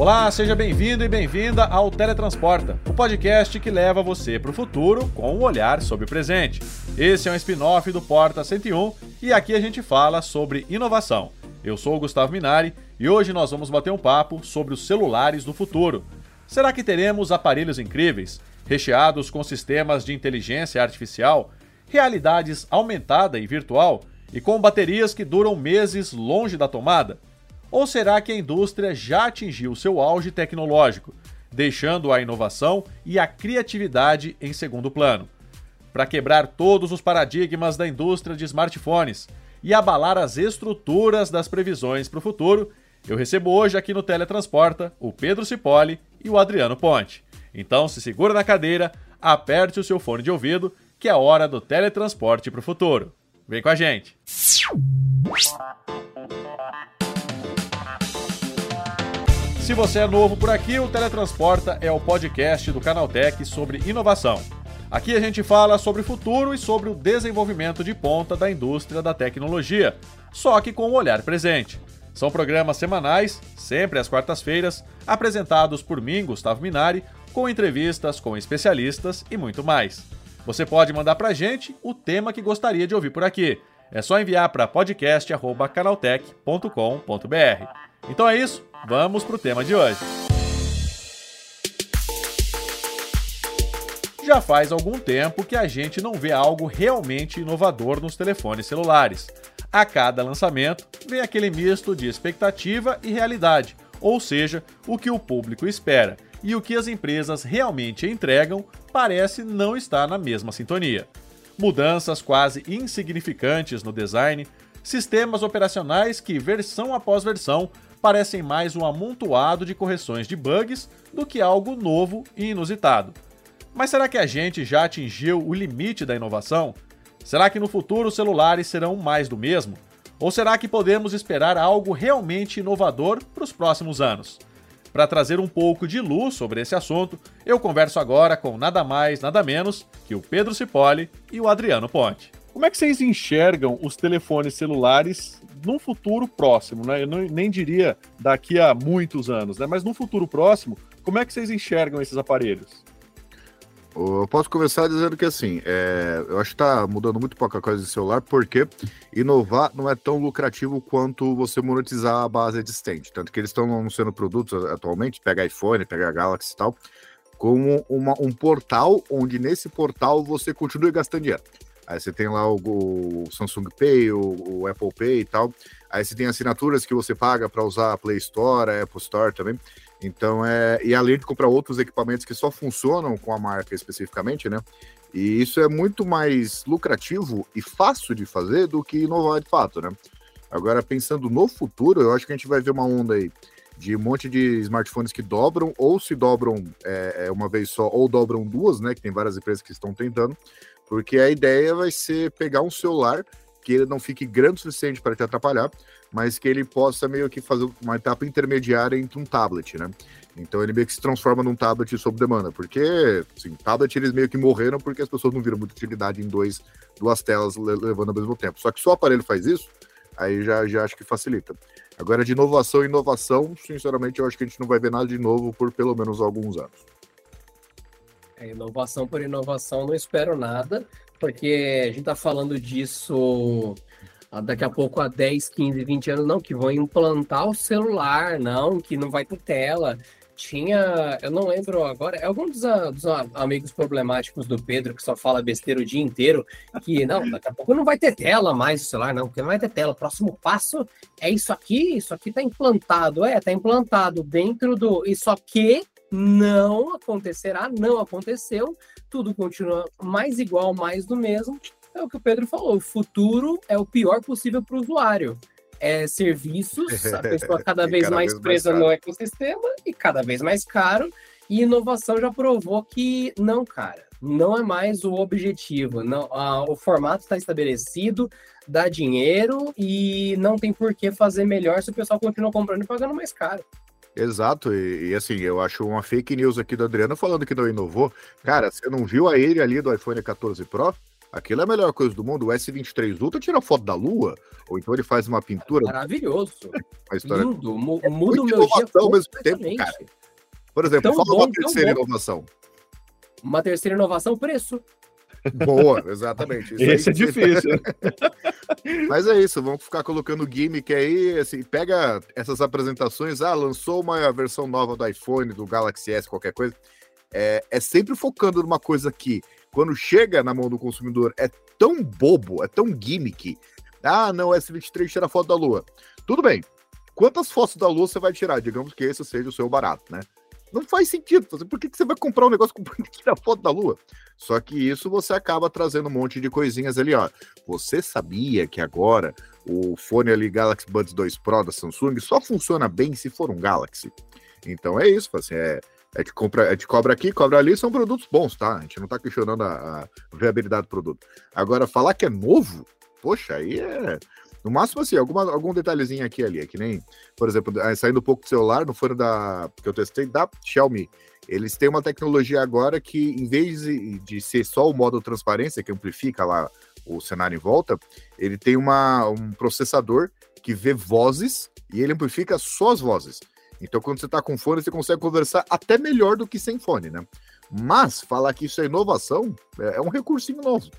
Olá, seja bem-vindo e bem-vinda ao Teletransporta, o podcast que leva você para o futuro com um olhar sobre o presente. Esse é um spin-off do Porta 101 e aqui a gente fala sobre inovação. Eu sou o Gustavo Minari e hoje nós vamos bater um papo sobre os celulares do futuro. Será que teremos aparelhos incríveis, recheados com sistemas de inteligência artificial, realidades aumentada e virtual e com baterias que duram meses longe da tomada? Ou será que a indústria já atingiu seu auge tecnológico, deixando a inovação e a criatividade em segundo plano? Para quebrar todos os paradigmas da indústria de smartphones e abalar as estruturas das previsões para o futuro, eu recebo hoje aqui no Teletransporta o Pedro Cipoli e o Adriano Ponte. Então se segura na cadeira, aperte o seu fone de ouvido, que é a hora do teletransporte para o futuro. Vem com a gente! Se você é novo por aqui, o Teletransporta é o podcast do Canaltech sobre inovação. Aqui a gente fala sobre o futuro e sobre o desenvolvimento de ponta da indústria da tecnologia, só que com o um olhar presente. São programas semanais, sempre às quartas-feiras, apresentados por mim, Gustavo Minari, com entrevistas com especialistas e muito mais. Você pode mandar pra gente o tema que gostaria de ouvir por aqui. É só enviar para podcast@canaltech.com.br. Então é isso, vamos pro tema de hoje. Já faz algum tempo que a gente não vê algo realmente inovador nos telefones celulares. A cada lançamento, vem aquele misto de expectativa e realidade, ou seja, o que o público espera e o que as empresas realmente entregam parece não estar na mesma sintonia. Mudanças quase insignificantes no design, sistemas operacionais que, versão após versão, parecem mais um amontoado de correções de bugs do que algo novo e inusitado. Mas será que a gente já atingiu o limite da inovação? Será que no futuro os celulares serão mais do mesmo? Ou será que podemos esperar algo realmente inovador para os próximos anos? Para trazer um pouco de luz sobre esse assunto, eu converso agora com nada mais, nada menos que o Pedro Cipoli e o Adriano Ponte. Como é que vocês enxergam os telefones celulares num futuro próximo, né? Eu não, nem diria daqui a muitos anos, né? Mas no futuro próximo, como é que vocês enxergam esses aparelhos? Eu posso começar dizendo que assim, é, eu acho que está mudando muito pouca coisa de celular, porque inovar não é tão lucrativo quanto você monetizar a base existente. Tanto que eles estão anunciando produtos atualmente, pega iPhone, pega Galaxy e tal, como uma, um portal onde nesse portal você continue gastando dinheiro. Aí você tem lá o, o Samsung Pay, o, o, Apple Pay e tal. Aí você tem assinaturas que você paga para usar a Play Store, a Apple Store também. Então, é. E além de comprar outros equipamentos que só funcionam com a marca especificamente, né? E isso é muito mais lucrativo e fácil de fazer do que inovar de fato, né? Agora, pensando no futuro, eu acho que a gente vai ver uma onda aí de um monte de smartphones que dobram, ou se dobram é, é uma vez só, ou dobram duas, né? Que tem várias empresas que estão tentando, porque a ideia vai ser pegar um celular que ele não fique grande o suficiente para te atrapalhar, mas que ele possa meio que fazer uma etapa intermediária entre um tablet, né? Então ele meio que se transforma num tablet sob demanda, porque, assim, tablet eles meio que morreram porque as pessoas não viram muita utilidade em dois, duas telas levando ao mesmo tempo. Só que se o aparelho faz isso, aí já, já acho que facilita. Agora, de inovação em inovação, sinceramente, eu acho que a gente não vai ver nada de novo por pelo menos alguns anos. É, inovação por inovação, não espero nada, porque a gente está falando disso daqui a pouco, há 10, 15, 20 anos, não, que vão implantar o celular, não, que não vai ter tela. Tinha, eu não lembro agora, é algum dos, dos amigos problemáticos do Pedro que só fala besteira o dia inteiro, que não, daqui a pouco não vai ter tela mais o celular, não, porque não vai ter tela. O próximo passo é isso aqui, isso aqui tá implantado, é, tá implantado dentro do. Isso aqui não acontecerá, não aconteceu, tudo continua mais igual, mais do mesmo, é o que o Pedro falou, o futuro é o pior possível para o usuário. É serviços, a pessoa cada vez cada mais vez presa mais no ecossistema e cada vez mais caro. E inovação já provou que não, cara, não é mais o objetivo. Não, a, o formato está estabelecido, dá dinheiro e não tem por que fazer melhor se o pessoal continua comprando e pagando mais caro. Exato, e, e, assim, eu acho uma fake news aqui do Adriano falando que não inovou. Cara, você não viu a ele ali do iPhone 14 Pro? Aquilo é a melhor coisa do mundo. O S23 Ultra tira foto da Lua, ou então ele faz uma pintura. Maravilhoso. Uma história... Lindo. Mu- Muda o meu dia ao mesmo tempo, cara. Por exemplo, Tão fala bom, uma terceira inovação. Uma terceira inovação, preço. Boa, exatamente. Isso aí Esse é que você- difícil. Mas é isso, vamos ficar colocando gimmick aí, assim, pega essas apresentações, ah, lançou uma versão nova do iPhone, do Galaxy S, qualquer coisa. É, é sempre focando numa coisa que, quando chega na mão do consumidor, é tão bobo, é tão gimmick. Ah, não, S23 tira foto da Lua. Tudo bem. Quantas fotos da Lua você vai tirar? Digamos que esse seja o seu barato, né? Não faz sentido. Por que, que você vai comprar um negócio com tirar foto da Lua? Só que isso você acaba trazendo um monte de coisinhas ali, ó. Você sabia que agora o fone ali Galaxy Buds 2 Pro da Samsung só funciona bem se for um Galaxy? Então é isso, assim, é, é de compra, é de cobra aqui, cobra ali, são produtos bons, tá? A gente não tá questionando a, a viabilidade do produto. Agora, falar que é novo, poxa, aí é. No máximo, assim, alguma, algum detalhezinho aqui ali. É que nem, por exemplo, ah, saindo um pouco do celular, no fone da. que eu testei, da Xiaomi. Eles têm uma tecnologia agora que, em vez de, de ser só o modo transparência, que amplifica lá o cenário em volta, ele tem uma, um processador que vê vozes e ele amplifica só as vozes. Então, quando você está com fone, você consegue conversar até melhor do que sem fone, né? Mas falar que isso é inovação é, é um recursinho novo.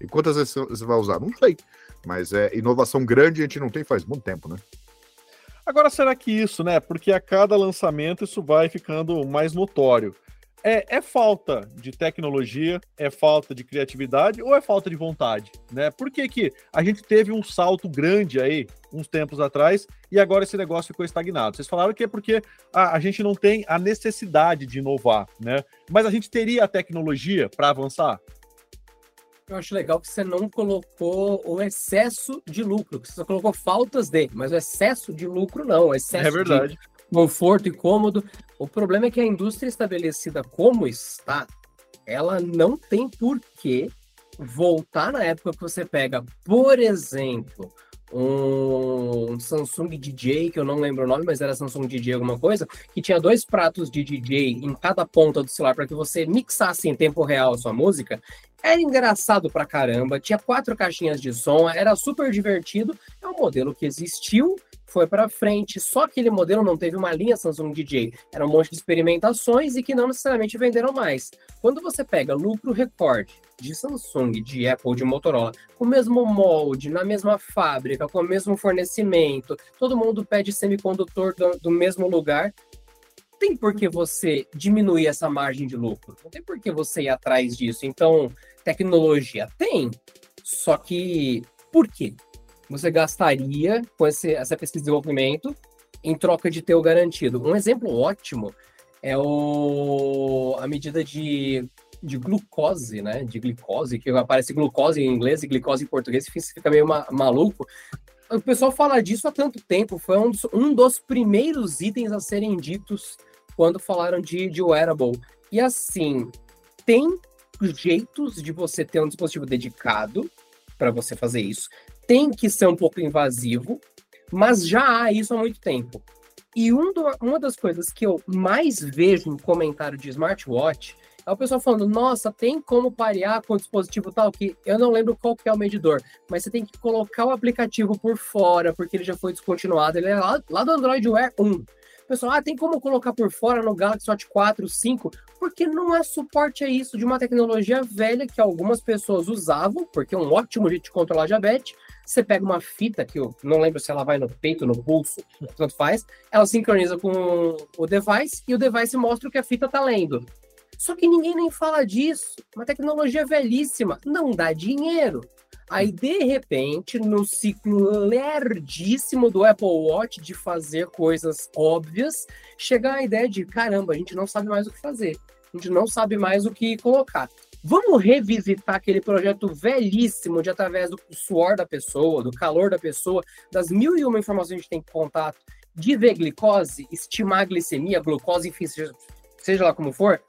E quantas vezes você vai usar? Não sei. Mas é inovação grande a gente não tem faz muito tempo, né? Agora, será que isso, né? Porque a cada lançamento isso vai ficando mais notório. É, é falta de tecnologia, é falta de criatividade ou é falta de vontade, né? Por que, que a gente teve um salto grande aí uns tempos atrás e agora esse negócio ficou estagnado? Vocês falaram que é porque a, a gente não tem a necessidade de inovar, né? Mas a gente teria a tecnologia para avançar? Eu acho legal que você não colocou o excesso de lucro, que você só colocou faltas de, mas o excesso de lucro não, o excesso É verdade. de conforto e cômodo. O problema é que a indústria estabelecida como está, ela não tem por que voltar na época que você pega, por exemplo, um Samsung DJ, que eu não lembro o nome, mas era Samsung DJ alguma coisa, que tinha dois pratos de DJ em cada ponta do celular para que você mixasse em tempo real a sua música. Era engraçado pra caramba, tinha quatro caixinhas de som, era super divertido. É um modelo que existiu, foi para frente. Só aquele modelo não teve uma linha Samsung DJ. Era um monte de experimentações e que não necessariamente venderam mais. Quando você pega lucro recorde de Samsung, de Apple, de Motorola, com o mesmo molde, na mesma fábrica, com o mesmo fornecimento, todo mundo pede semicondutor do, do mesmo lugar. Tem por que você diminuir essa margem de lucro? Não tem por que você ir atrás disso. Então, tecnologia tem, só que por quê? Você gastaria com esse, essa pesquisa de desenvolvimento em troca de ter o garantido. Um exemplo ótimo é o, a medida de, de glucose, né? De glicose, que aparece glucose em inglês e glicose em português, fica meio ma- maluco. O pessoal fala disso há tanto tempo, foi um dos, um dos primeiros itens a serem ditos quando falaram de, de wearable. E assim, tem jeitos de você ter um dispositivo dedicado para você fazer isso. Tem que ser um pouco invasivo, mas já há isso há muito tempo. E um do- uma das coisas que eu mais vejo em comentário de smartwatch é o pessoal falando: nossa, tem como parear com o dispositivo tal, que eu não lembro qual que é o medidor, mas você tem que colocar o aplicativo por fora, porque ele já foi descontinuado. Ele é lá, lá do Android Wear 1. O pessoal, ah, tem como colocar por fora no Galaxy Watch 4, 5? Porque não é suporte a isso de uma tecnologia velha que algumas pessoas usavam, porque é um ótimo jeito de controlar diabetes. Você pega uma fita, que eu não lembro se ela vai no peito, no pulso, tanto faz, ela sincroniza com o device e o device mostra o que a fita tá lendo. Só que ninguém nem fala disso. Uma tecnologia velhíssima, não dá dinheiro. Aí, de repente, no ciclo lerdíssimo do Apple Watch de fazer coisas óbvias, chega a ideia de: caramba, a gente não sabe mais o que fazer, a gente não sabe mais o que colocar. Vamos revisitar aquele projeto velhíssimo de através do suor da pessoa, do calor da pessoa, das mil e uma informações que a gente tem contato, de ver glicose, estimar a glicemia, glucose, enfim, seja, seja lá como for.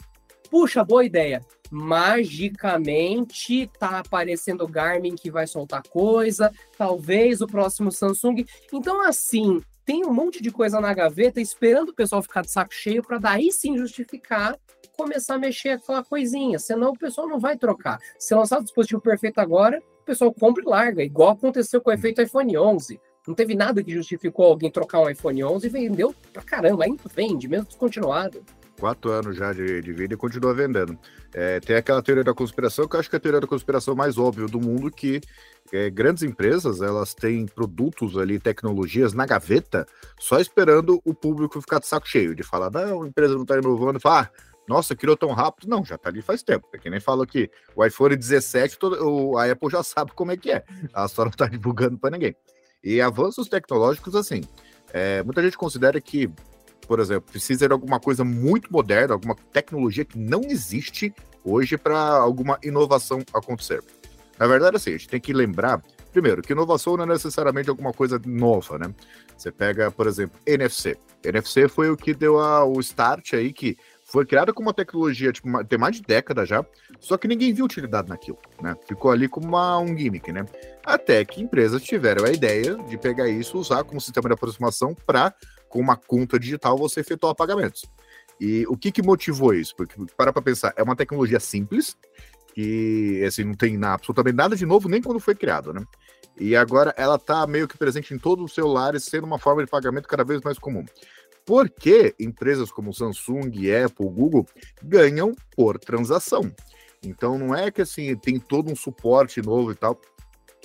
Puxa, boa ideia. Magicamente tá aparecendo o Garmin que vai soltar coisa, talvez o próximo Samsung. Então, assim, tem um monte de coisa na gaveta esperando o pessoal ficar de saco cheio para daí sim justificar começar a mexer aquela coisinha, senão o pessoal não vai trocar. Se lançar o dispositivo perfeito agora, o pessoal compra e larga, igual aconteceu com o efeito iPhone 11. Não teve nada que justificou alguém trocar um iPhone 11 e vendeu pra caramba, ainda vende, mesmo descontinuado quatro anos já de, de vida e continua vendendo. É, tem aquela teoria da conspiração, que eu acho que é a teoria da conspiração mais óbvia do mundo, que é, grandes empresas, elas têm produtos ali, tecnologias na gaveta, só esperando o público ficar de saco cheio, de falar, não, a empresa não está inovando, e falar, ah, nossa, criou tão rápido. Não, já está ali faz tempo. É que nem fala que o iPhone 17, todo, a Apple já sabe como é que é. Ela só não está divulgando para ninguém. E avanços tecnológicos, assim, é, muita gente considera que por exemplo, precisa de alguma coisa muito moderna, alguma tecnologia que não existe hoje para alguma inovação acontecer. Na verdade, assim, a gente tem que lembrar, primeiro, que inovação não é necessariamente alguma coisa nova, né? Você pega, por exemplo, NFC. NFC foi o que deu a, o start aí, que foi criada como uma tecnologia, tipo, tem mais de década já, só que ninguém viu utilidade naquilo, né? Ficou ali como uma, um gimmick, né? Até que empresas tiveram a ideia de pegar isso, usar como sistema de aproximação para com uma conta digital você efetuar pagamentos. E o que, que motivou isso? Porque, para para pensar, é uma tecnologia simples, que assim, não tem na, absolutamente nada de novo, nem quando foi criado, né? E agora ela está meio que presente em todos os celulares, sendo uma forma de pagamento cada vez mais comum. Porque empresas como Samsung, Apple, Google ganham por transação. Então não é que assim tem todo um suporte novo e tal.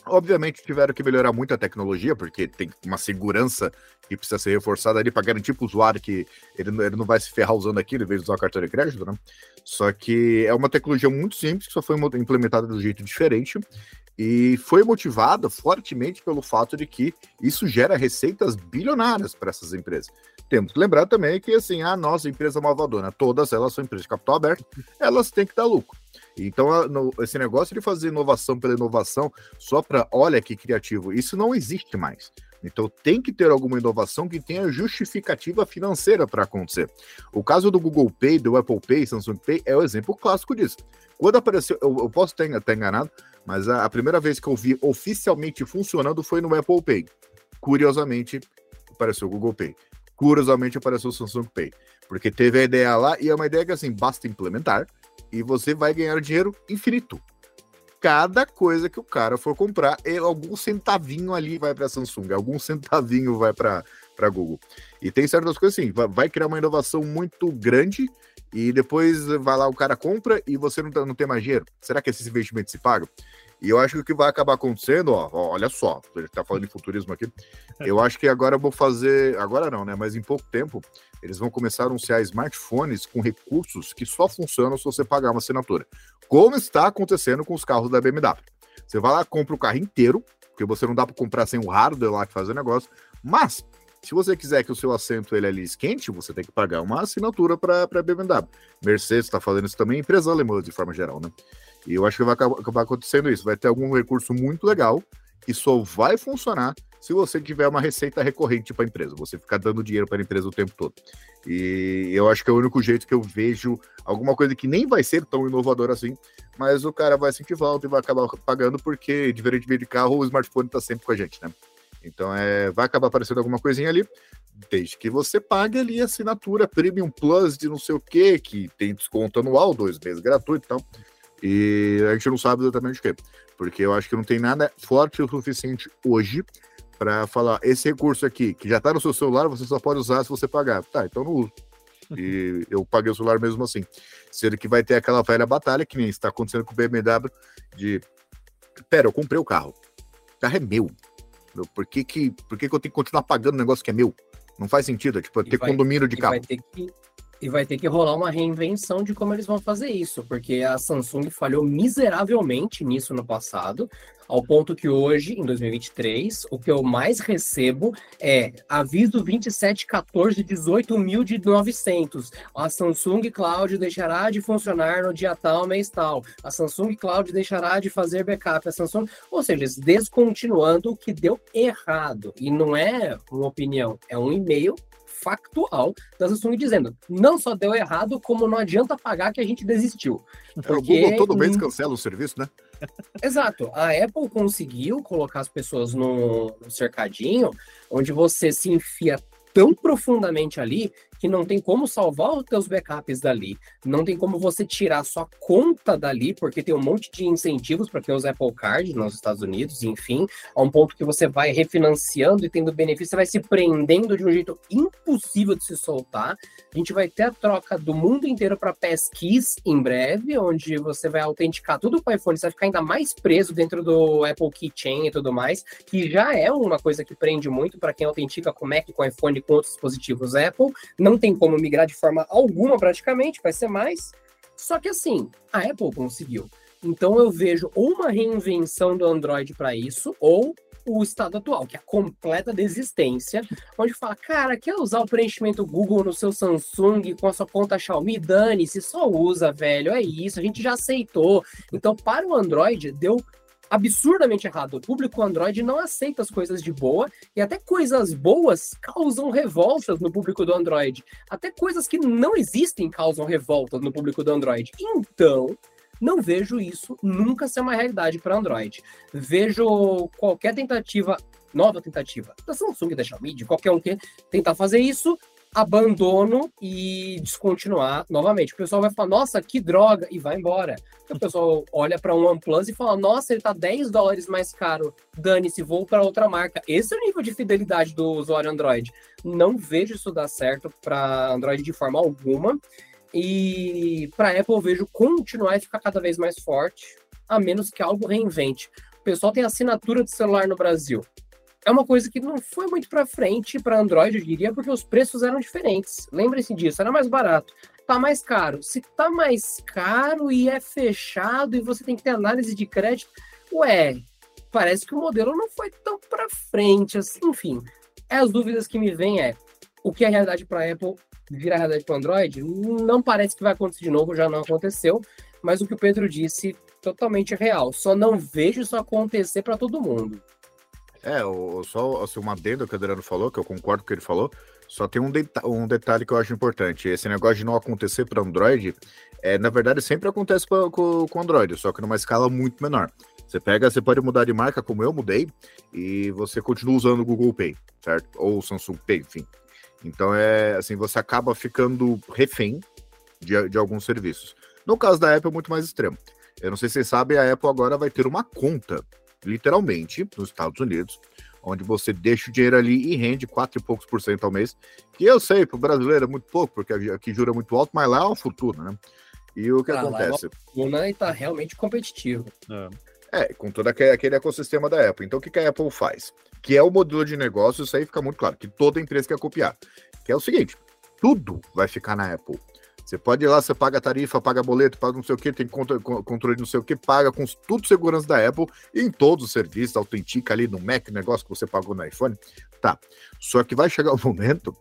Obviamente tiveram que melhorar muito a tecnologia, porque tem uma segurança que precisa ser reforçada ali para garantir para o usuário que ele, ele não vai se ferrar usando aquilo em vez de usar o cartão de crédito, né? Só que é uma tecnologia muito simples, que só foi implementada de um jeito diferente e foi motivada fortemente pelo fato de que isso gera receitas bilionárias para essas empresas. Temos que lembrar também que assim, a nossa empresa malvadona, todas elas são empresas de capital aberto, elas têm que dar lucro. Então, esse negócio de fazer inovação pela inovação, só para, olha que criativo, isso não existe mais. Então, tem que ter alguma inovação que tenha justificativa financeira para acontecer. O caso do Google Pay, do Apple Pay, Samsung Pay é o exemplo clássico disso. Quando apareceu, eu, eu posso ter enganado, mas a, a, primeira vez que eu vi oficialmente funcionando foi no Apple Pay. Curiosamente, apareceu o Google Pay. Curiosamente, apareceu o Samsung Pay. Porque teve a ideia lá, e é uma ideia que, assim, basta implementar e você vai ganhar dinheiro infinito. Cada coisa que o cara for comprar, é algum centavinho ali vai para Samsung, algum centavinho vai para Google. E tem certas coisas assim, vai criar uma inovação muito grande e depois vai lá, o cara compra e você não, tá, não tem mais dinheiro. Será que esses investimentos se pagam? E eu acho que o que vai acabar acontecendo, ó, olha só, a gente tá falando de futurismo aqui. Eu acho que agora eu vou fazer, agora não, né? Mas em pouco tempo, eles vão começar a anunciar smartphones com recursos que só funcionam se você pagar uma assinatura. Como está acontecendo com os carros da BMW. Você vai lá, compra o carro inteiro, porque você não dá para comprar sem o hardware lá que faz o negócio, mas se você quiser que o seu assento ele ali esquente, você tem que pagar uma assinatura para a BMW. Mercedes está fazendo isso também, empresas alemãs de forma geral, né? E eu acho que vai acabar acontecendo isso. Vai ter algum recurso muito legal que só vai funcionar se você tiver uma receita recorrente para a empresa, você ficar dando dinheiro para a empresa o tempo todo. E eu acho que é o único jeito que eu vejo alguma coisa que nem vai ser tão inovadora assim, mas o cara vai sentir volta e vai acabar pagando, porque, diferente de carro, o smartphone está sempre com a gente, né? Então, é, vai acabar aparecendo alguma coisinha ali, desde que você pague ali a assinatura Premium Plus de não sei o que, que tem desconto anual, dois meses gratuito e tal. E a gente não sabe exatamente o que. Porque eu acho que não tem nada forte o suficiente hoje para falar, esse recurso aqui, que já está no seu celular, você só pode usar se você pagar. Tá, então não uso. E eu paguei o celular mesmo assim. Sendo que vai ter aquela velha batalha, que nem está acontecendo com o BMW, de pera, eu comprei o carro. O carro é meu. Por que, que, por que, que eu tenho que continuar pagando um negócio que é meu? Não faz sentido, é tipo, ter vai, condomínio de carro. Vai ter que e vai ter que rolar uma reinvenção de como eles vão fazer isso, porque a Samsung falhou miseravelmente nisso no passado, ao ponto que hoje, em 2023, o que eu mais recebo é aviso 2714 18.900. A Samsung Cloud deixará de funcionar no dia tal, mês tal. A Samsung Cloud deixará de fazer backup. A Samsung, ou seja, descontinuando o que deu errado. E não é uma opinião, é um e-mail factual da Samsung dizendo não só deu errado, como não adianta pagar que a gente desistiu. Porque... O Google todo mês cancela o serviço, né? Exato. A Apple conseguiu colocar as pessoas no cercadinho onde você se enfia tão profundamente ali que não tem como salvar os teus backups dali, não tem como você tirar sua conta dali, porque tem um monte de incentivos para ter os Apple Card nos Estados Unidos, enfim, a um ponto que você vai refinanciando e tendo benefício, você vai se prendendo de um jeito impossível de se soltar. A gente vai ter a troca do mundo inteiro para Passkeys em breve, onde você vai autenticar tudo com o iPhone, você vai ficar ainda mais preso dentro do Apple Keychain e tudo mais, que já é uma coisa que prende muito para quem autentica com Mac, com iPhone, com outros dispositivos Apple. Não tem como migrar de forma alguma praticamente, vai ser mais. Só que assim, a Apple conseguiu. Então eu vejo ou uma reinvenção do Android para isso, ou o estado atual, que é a completa desistência, onde fala, cara, quer usar o preenchimento Google no seu Samsung com a sua conta Xiaomi? Dane-se, só usa, velho, é isso, a gente já aceitou. Então, para o Android, deu absurdamente errado. O público Android não aceita as coisas de boa e até coisas boas causam revoltas no público do Android. Até coisas que não existem causam revoltas no público do Android. Então, não vejo isso nunca ser uma realidade para Android. Vejo qualquer tentativa, nova tentativa, da Samsung, da Xiaomi, de qualquer um que tentar fazer isso, abandono e descontinuar novamente. O pessoal vai falar, nossa, que droga, e vai embora. O pessoal olha para um OnePlus e fala, nossa, ele tá 10 dólares mais caro, dane-se, vou para outra marca. Esse é o nível de fidelidade do usuário Android. Não vejo isso dar certo para Android de forma alguma. E para Apple eu vejo continuar e ficar cada vez mais forte, a menos que algo reinvente. O pessoal tem assinatura de celular no Brasil é uma coisa que não foi muito para frente para Android, eu diria, porque os preços eram diferentes. Lembre-se disso, era mais barato. Tá mais caro. Se tá mais caro e é fechado e você tem que ter análise de crédito, ué, parece que o modelo não foi tão para frente assim. Enfim, as dúvidas que me vêm é o que é realidade para Apple virar realidade para Android? Não parece que vai acontecer de novo, já não aconteceu. Mas o que o Pedro disse, totalmente real. Só não vejo isso acontecer para todo mundo. É, o, só assim, uma adendo que o Adriano falou, que eu concordo com o que ele falou, só tem um, deta um detalhe que eu acho importante. Esse negócio de não acontecer para Android, é, na verdade, sempre acontece pra, com, com Android, só que numa escala muito menor. Você pega, você pode mudar de marca, como eu mudei, e você continua usando o Google Pay, certo? Ou o Samsung Pay, enfim. Então é assim, você acaba ficando refém de, de alguns serviços. No caso da Apple, é muito mais extremo. Eu não sei se vocês sabem, a Apple agora vai ter uma conta literalmente, nos Estados Unidos, onde você deixa o dinheiro ali e rende 4 e poucos por cento ao mês, que eu sei, para o brasileiro é muito pouco, porque aqui jura muito alto, mas lá é uma fortuna, né? E o que ah, acontece? Lá é uma está realmente competitivo. É. é, com todo aquele ecossistema da Apple. Então, o que, que a Apple faz? Que é o modelo de negócio, isso aí fica muito claro, que toda empresa quer copiar. Que é o seguinte, tudo vai ficar na Apple. Você pode ir lá, você paga tarifa, paga boleto, paga não sei o que, tem controle de não sei o que, paga com tudo segurança da Apple em todos os serviços, autentica ali no Mac, negócio que você pagou no iPhone. Tá. Só que vai chegar o momento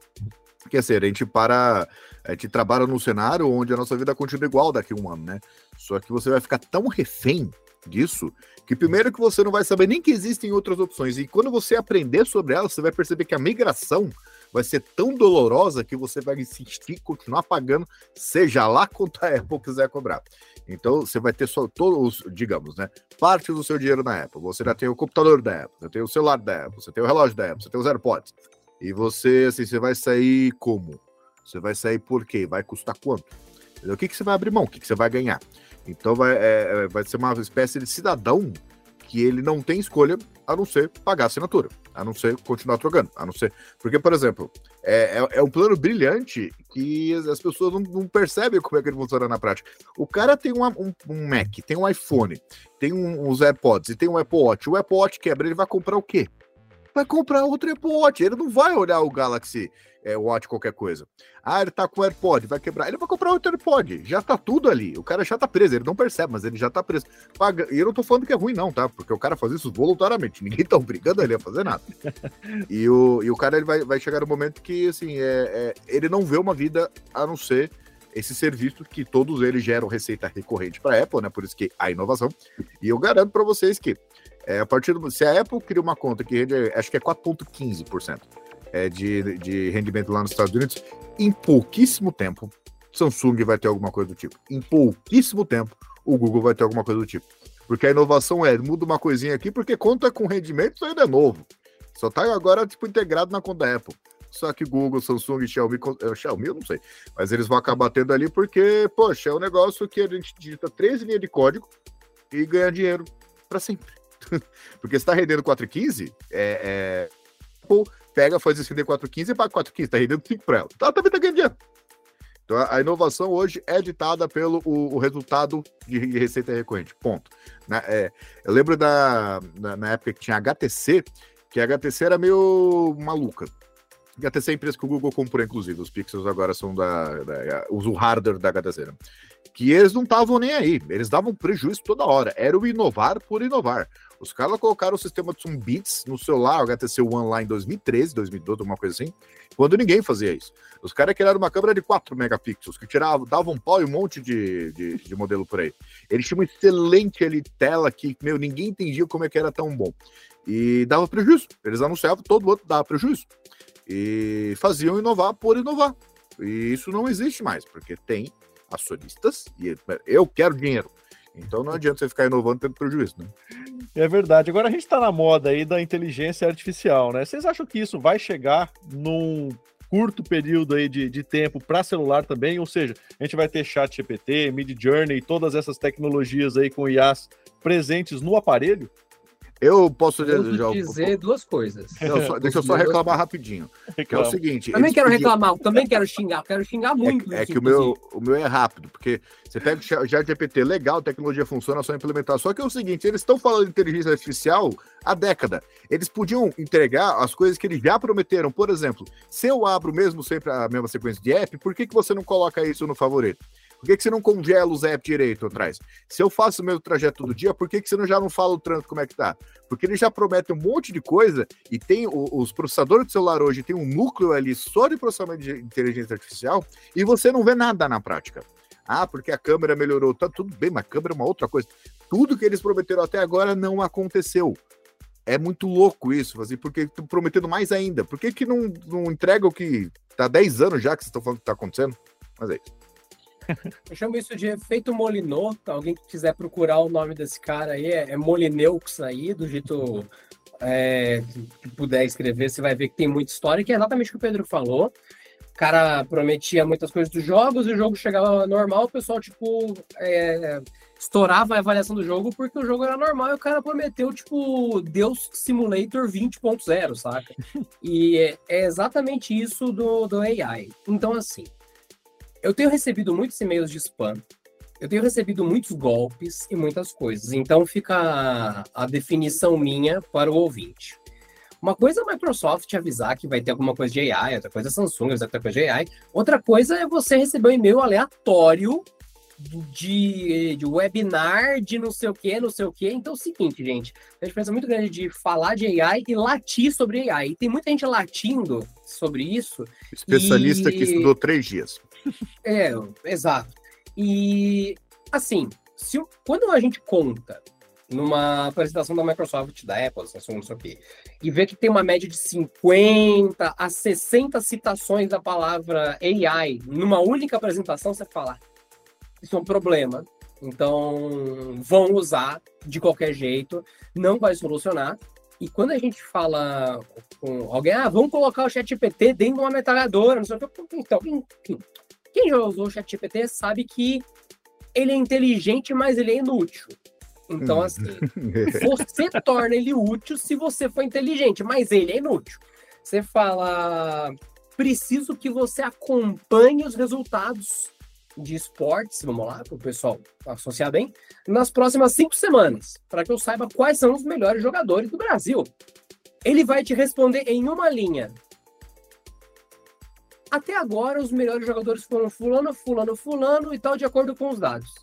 que assim, a gente para, a gente trabalha num cenário onde a nossa vida continua igual daqui a um ano, né? Só que você vai ficar tão refém disso que primeiro que você não vai saber nem que existem outras opções e quando você aprender sobre elas, você vai perceber que a migração vai ser tão dolorosa que você vai insistir, continuar pagando, seja lá quanto a Apple quiser cobrar. Então, você vai ter só todos, digamos, né? Parte do seu dinheiro na Apple. Você já tem o computador da Apple, você tem o celular da Apple, você tem o relógio da Apple, você tem os AirPods. E você, assim, você vai sair como? Você vai sair por quê? Vai custar quanto? O que, que você vai abrir mão? O que, que você vai ganhar? Então, vai, é, é vai ser uma espécie de cidadão que ele não tem escolha a não ser pagar a assinatura, a não ser continuar trocando, a não ser. Porque, por exemplo, é, é, é um plano brilhante que as pessoas não, não, percebem como é que ele funciona na prática. O cara tem uma, um, um, Mac, tem um iPhone, tem um, uns AirPods e tem um Apple Watch. O Apple Watch quebra, ele vai comprar o quê? Vai comprar outro Apple Watch. Ele não vai olhar o Galaxy é, Watch qualquer coisa. Ah, ele tá com o AirPod, vai quebrar. Ele vai comprar outro AirPod. Já tá tudo ali. O cara já tá preso. Ele não percebe, mas ele já tá preso. Paga... E eu não tô falando que é ruim, não, tá? Porque o cara faz isso voluntariamente. Ninguém tá obrigando ele a fazer nada. e, o, e o cara ele vai, vai chegar no momento que, assim, é, é, ele não vê uma vida a não ser esse serviço que todos eles geram receita recorrente para a Apple, né? Por isso que a inovação. E eu garanto para vocês que é, a partir do, se a Apple cria uma conta que rende, acho que é 4,15% é, de, de rendimento lá nos Estados Unidos, em pouquíssimo tempo, Samsung vai ter alguma coisa do tipo. Em pouquíssimo tempo, o Google vai ter alguma coisa do tipo. Porque a inovação é, muda uma coisinha aqui, porque conta com rendimento ainda é novo. Só tá agora, tipo, integrado na conta da Apple. Só que Google, Samsung, Xiaomi, uh, Xiaomi, eu não sei, mas eles vão acabar tendo ali porque, poxa, é um negócio que a gente digita três linhas de código e ganha dinheiro para sempre. porque se tá rendendo 4,15, é, é, pega, faz esse render 4,15 e paga 4,15, tá rendendo 5 para ela. Ela também tá ganhando dinheiro. Então, a inovação hoje é ditada pelo o, o resultado de receita recorrente. Ponto. Na, é, eu lembro da, na, época que tinha HTC, que a HTC era meio maluca. HTC é a empresa que o Google comprou, inclusive. Os Pixels agora são da. da o hardware da HTC. Que eles não estavam nem aí. Eles davam prejuízo toda hora. Era o inovar por inovar. Os caras colocaram o sistema de bits no celular, o HTC One lá em 2013, 2012, alguma coisa assim, quando ninguém fazia isso. Os caras criaram uma câmera de 4 megapixels, que tirava, davam um pau e um monte de, de, de, modelo por aí. Eles tinham uma excelente ali, tela que, meu, ninguém entendia como é que era tão bom. E dava prejuízo. Eles anunciavam, todo mundo dava prejuízo. E faziam inovar por inovar. E isso não existe mais, porque tem acionistas e eu quero dinheiro. Então não adianta você ficar inovando tendo prejuízo, né? É verdade. Agora a gente está na moda aí da inteligência artificial, né? Vocês acham que isso vai chegar num curto período aí de, de tempo para celular também? Ou seja, a gente vai ter chat GPT, Mid Journey, todas essas tecnologias aí com IAs presentes no aparelho? Eu posso eu já, dizer duas coisas. Não, só, deixa eu só reclamar rapidinho. Que é o seguinte. Também quero pediam... reclamar, também quero xingar, quero xingar muito. É, é que o meu, o meu é rápido, porque você pega o chat GPT, legal, a tecnologia funciona, só implementar. Só que é o seguinte, eles estão falando de inteligência artificial há década. Eles podiam entregar as coisas que eles já prometeram. Por exemplo, se eu abro mesmo sempre a mesma sequência de app, por que, que você não coloca isso no favorito? Por que, que você não congela os apps direito atrás? Se eu faço o meu trajeto todo dia, por que, que você não, já não fala o trânsito como é que tá? Porque ele já promete um monte de coisa e tem o, os processadores do celular hoje tem um núcleo ali só de processamento de inteligência artificial e você não vê nada na prática. Ah, porque a câmera melhorou. Tá tudo bem, mas a câmera é uma outra coisa. Tudo que eles prometeram até agora não aconteceu. É muito louco isso, assim, porque estão prometendo mais ainda. Por que, que não, não entrega o que tá 10 anos já que vocês estão falando que tá acontecendo? Mas é isso. Eu chamo isso de efeito Molinot. Alguém que quiser procurar o nome desse cara aí, é, é Molineux aí, do jeito é, que puder escrever, você vai ver que tem muita história, que é exatamente o que o Pedro falou. O cara prometia muitas coisas dos jogos, e o jogo chegava normal, o pessoal, tipo, é, estourava a avaliação do jogo porque o jogo era normal e o cara prometeu, tipo, Deus Simulator 20.0, saca? E é, é exatamente isso do, do AI. Então, assim, eu tenho recebido muitos e-mails de spam, eu tenho recebido muitos golpes e muitas coisas. Então fica a, a definição minha para o ouvinte. Uma coisa é a Microsoft avisar que vai ter alguma coisa de AI, outra coisa é a Samsung vai ter coisa de AI, outra coisa é você receber um e-mail aleatório de, de webinar, de não sei o que, não sei o que. Então é o seguinte, gente, a diferença muito grande de falar de AI e latir sobre AI. E tem muita gente latindo sobre isso. Especialista e... que estudou três dias. É, exato. E, assim, se, quando a gente conta numa apresentação da Microsoft, da Apple, não sei o quê, e vê que tem uma média de 50 a 60 citações da palavra AI numa única apresentação, você fala, isso é um problema. Então, vão usar de qualquer jeito, não vai solucionar. E quando a gente fala com alguém, ah, vamos colocar o ChatGPT dentro de uma metralhadora, não sei o que. Então, quem já usou o ChatGPT sabe que ele é inteligente, mas ele é inútil. Então, hum. assim, você torna ele útil se você for inteligente, mas ele é inútil. Você fala, preciso que você acompanhe os resultados de esportes, vamos lá, para o pessoal associar bem, nas próximas cinco semanas, para que eu saiba quais são os melhores jogadores do Brasil. Ele vai te responder em uma linha. Até agora, os melhores jogadores foram fulano, fulano, fulano e tal, de acordo com os dados.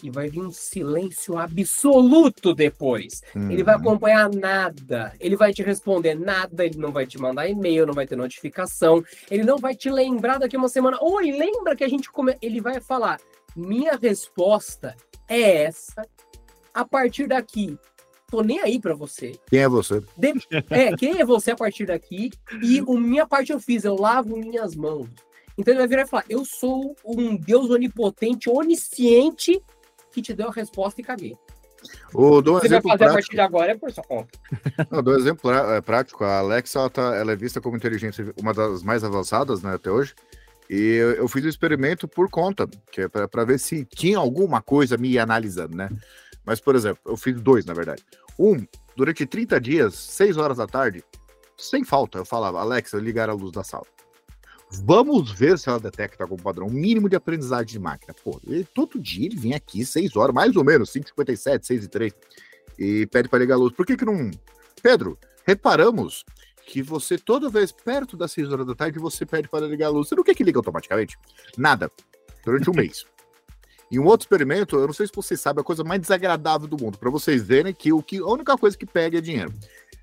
E vai vir um silêncio absoluto depois. Uhum. Ele vai uhum. acompanhar nada. Ele vai te responder nada. Ele não vai te mandar e-mail, não vai ter notificação. Ele não vai te lembrar daqui uma semana. Oi, lembra que a gente come... Ele vai falar: minha resposta é essa. A partir daqui, tô nem aí para você. Quem é você? De... É, quem é você a partir daqui? E a minha parte eu fiz, eu lavo minhas mãos. Então ele vai virar e falar: Eu sou um Deus onipotente, onisciente, que te deu a resposta e caguei. O, dou um Você vai fazer a prático. partir de agora é por sua conta. Não, dou um exemplo é, prático. A Alexa ela, tá- ela é vista como inteligência, uma das mais avançadas né, até hoje. E eu, eu fiz o experimento por conta, que é para ver se tinha alguma coisa me analisando, né? Mas, por exemplo, eu fiz dois, na verdade. Um, durante 30 dias, 6 horas da tarde, sem falta, eu falava, Alexa, ligar a luz da sala. Vamos ver se ela detecta algum padrão, mínimo de aprendizagem de máquina. Pô, ele, todo dia ele vem aqui 6 horas, mais ou menos, 5h57, 6 e 3 e pede para ligar a luz. Por que que não... Pedro, reparamos que você, toda vez perto das 6 horas da tarde, você pede para ligar a luz. Você não quer que ligue automaticamente? Nada. Durante um mês. E um outro experimento, eu não sei se vocês sabem, a coisa mais desagradável do mundo, para vocês verem que, o que a única coisa que pega é dinheiro.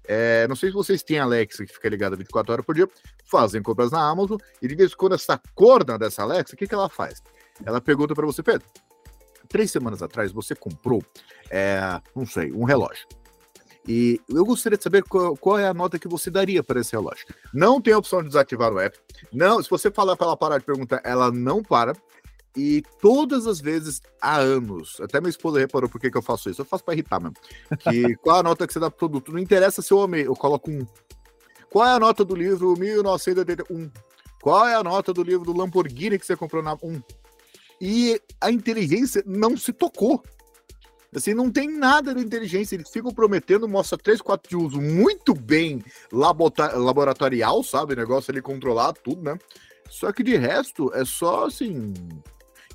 É, não sei se vocês têm Alexa que fica ligada 24 horas por dia, fazem compras na Amazon, e de vez em quando essa corna dessa Alexa, o que, que ela faz? Ela pergunta para você, Pedro, três semanas atrás você comprou, é, não sei, um relógio. E eu gostaria de saber qual, qual é a nota que você daria para esse relógio. Não tem a opção de desativar o app. Não, se você falar para ela parar de perguntar, ela não para. E todas as vezes há anos, até minha esposa reparou por que, que eu faço isso. Eu faço para irritar mesmo. Que qual a nota que você dá pro produto? Não interessa se eu amei, eu coloco um. Qual é a nota do livro 1981? Qual é a nota do livro do Lamborghini que você comprou na 1? E a inteligência não se tocou. Assim, não tem nada de inteligência. Eles ficam prometendo, mostra 3, 4 de uso muito bem laboratorial, sabe? Negócio ali controlado, tudo, né? Só que de resto é só assim.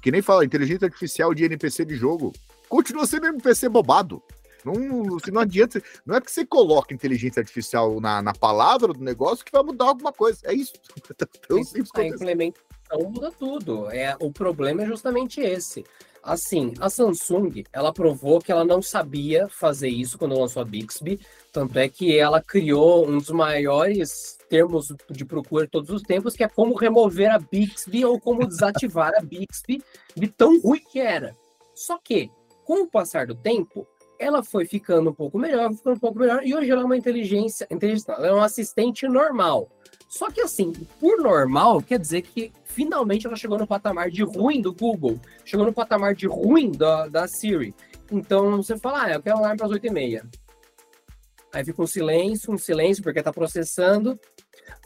Que nem fala, inteligência artificial de NPC de jogo. Continua sendo NPC bobado. Não, se não adianta. Não é porque você coloca inteligência artificial na, na palavra do negócio que vai mudar alguma coisa. É isso. Tão simples A implementação muda tudo. É, o problema é justamente esse. Assim, a Samsung, ela provou que ela não sabia fazer isso quando lançou a Bixby, tanto é que ela criou um dos maiores termos de procura de todos os tempos, que é como remover a Bixby ou como desativar a Bixby de tão ruim que era. Só que, com o passar do tempo, ela foi ficando um pouco melhor, ficando um pouco melhor, e hoje ela é uma inteligência, inteligência ela é um assistente normal. Só que assim, por normal, quer dizer que finalmente ela chegou no patamar de ruim do Google, chegou no patamar de ruim da, da Siri. Então você fala, ah, eu quero um alarme para as 8h30. Aí fica um silêncio, um silêncio, porque tá processando.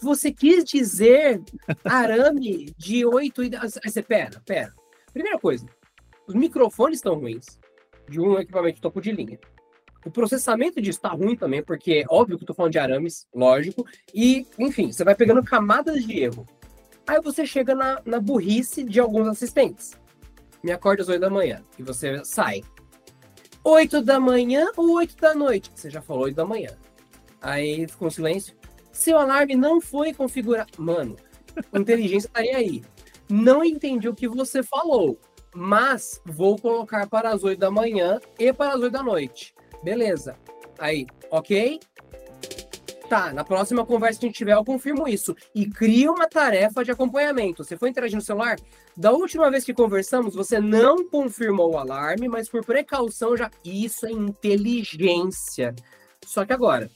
Você quis dizer arame de 8 e... Aí você, pera, pera. Primeira coisa, os microfones estão ruins, de um equipamento de topo de linha. O processamento disso está ruim também, porque é óbvio que eu tô falando de arames, lógico. E, enfim, você vai pegando camadas de erro. Aí você chega na, na burrice de alguns assistentes. Me acorda às 8 da manhã e você sai. 8 da manhã ou 8 da noite? Você já falou 8 da manhã. Aí ficou um silêncio. Seu alarme não foi configurado. Mano, inteligência estaria aí. Não entendi o que você falou, mas vou colocar para as 8 da manhã e para as 8 da noite. Beleza. Aí, ok? Tá, na próxima conversa que a gente tiver, eu confirmo isso. E cria uma tarefa de acompanhamento. Você foi interagir no celular? Da última vez que conversamos, você não confirmou o alarme, mas por precaução já. Isso é inteligência. Só que agora,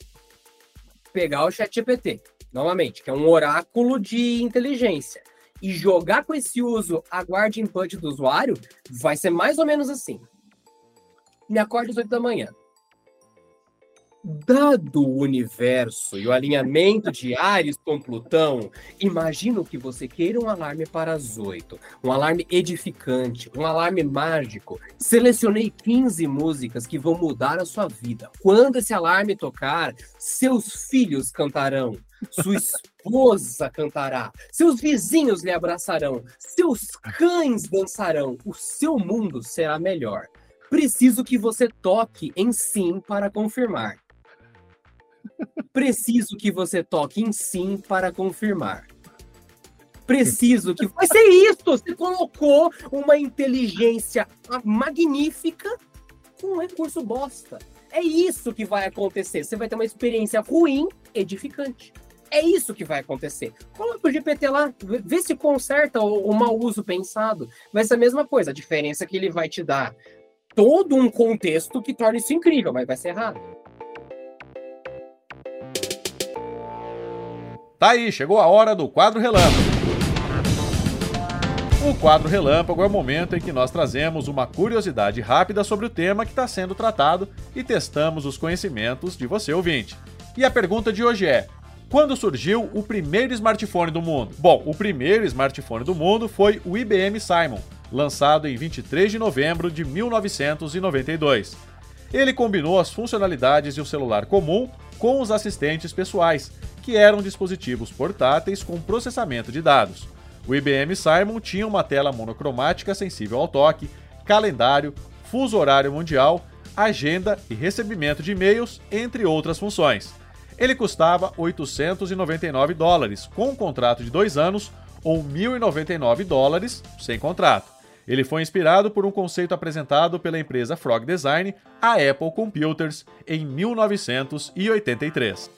pegar o chat GPT, novamente, que é um oráculo de inteligência, e jogar com esse uso aguarde input do usuário, vai ser mais ou menos assim. Me acorde às 8 da manhã. Dado o universo e o alinhamento de Ares com Plutão, imagino que você queira um alarme para as 8. Um alarme edificante, um alarme mágico. Selecionei 15 músicas que vão mudar a sua vida. Quando esse alarme tocar, seus filhos cantarão. Sua esposa cantará, seus vizinhos lhe abraçarão, seus cães dançarão, o seu mundo será melhor. Preciso que você toque em sim para confirmar. Preciso que você toque em sim para confirmar. Preciso que. Vai ser isso! Você colocou uma inteligência magnífica com um recurso bosta. É isso que vai acontecer. Você vai ter uma experiência ruim, edificante. É isso que vai acontecer. Coloca o GPT lá, vê se conserta o, o mau uso pensado. Vai ser a mesma coisa. A diferença é que ele vai te dar todo um contexto que torna isso incrível, mas vai ser errado. Tá aí, chegou a hora do quadro relâmpago. O quadro Relâmpago é o momento em que nós trazemos uma curiosidade rápida sobre o tema que está sendo tratado e testamos os conhecimentos de você ouvinte. E a pergunta de hoje é: quando surgiu o primeiro smartphone do mundo? Bom, o primeiro smartphone do mundo foi o IBM Simon, lançado em 23 de novembro de 1992. Ele combinou as funcionalidades de um celular comum com os assistentes pessoais, que eram dispositivos portáteis com processamento de dados. O IBM Simon tinha uma tela monocromática sensível ao toque, calendário, fuso horário mundial, agenda e recebimento de e-mails, entre outras funções. Ele custava 899 dólares, com um contrato de dois anos, ou 1.099 dólares sem contrato. Ele foi inspirado por um conceito apresentado pela empresa Frog Design à Apple Computers em 1983.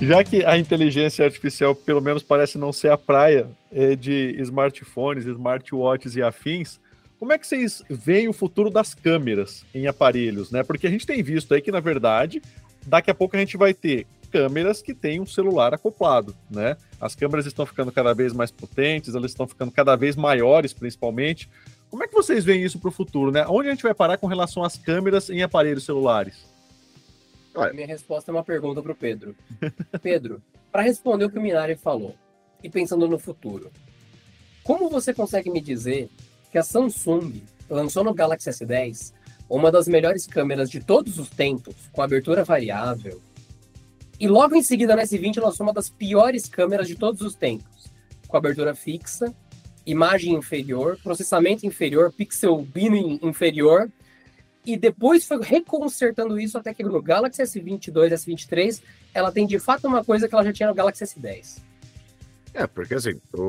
Já que a inteligência artificial, pelo menos, parece não ser a praia é, de smartphones, smartwatches e afins, como é que vocês veem o futuro das câmeras em aparelhos, né? Porque a gente tem visto aí que, na verdade, daqui a pouco a gente vai ter câmeras que têm um celular acoplado, né? As câmeras estão ficando cada vez mais potentes, elas estão ficando cada vez maiores, principalmente. Como é que vocês veem isso para o futuro, né? Onde a gente vai parar com relação às câmeras em aparelhos celulares? Olha. Minha resposta é uma pergunta para o Pedro. Pedro, para responder o que o Minari falou, e pensando no futuro, como você consegue me dizer que a Samsung lançou no Galaxy S10 uma das melhores câmeras de todos os tempos, com abertura variável, e logo em seguida na S20 lançou uma das piores câmeras de todos os tempos, com abertura fixa, imagem inferior, processamento inferior, pixel binning inferior e depois foi reconsertando isso até que no Galaxy S22, S23, ela tem de fato uma coisa que ela já tinha no Galaxy S10. É, porque assim, o,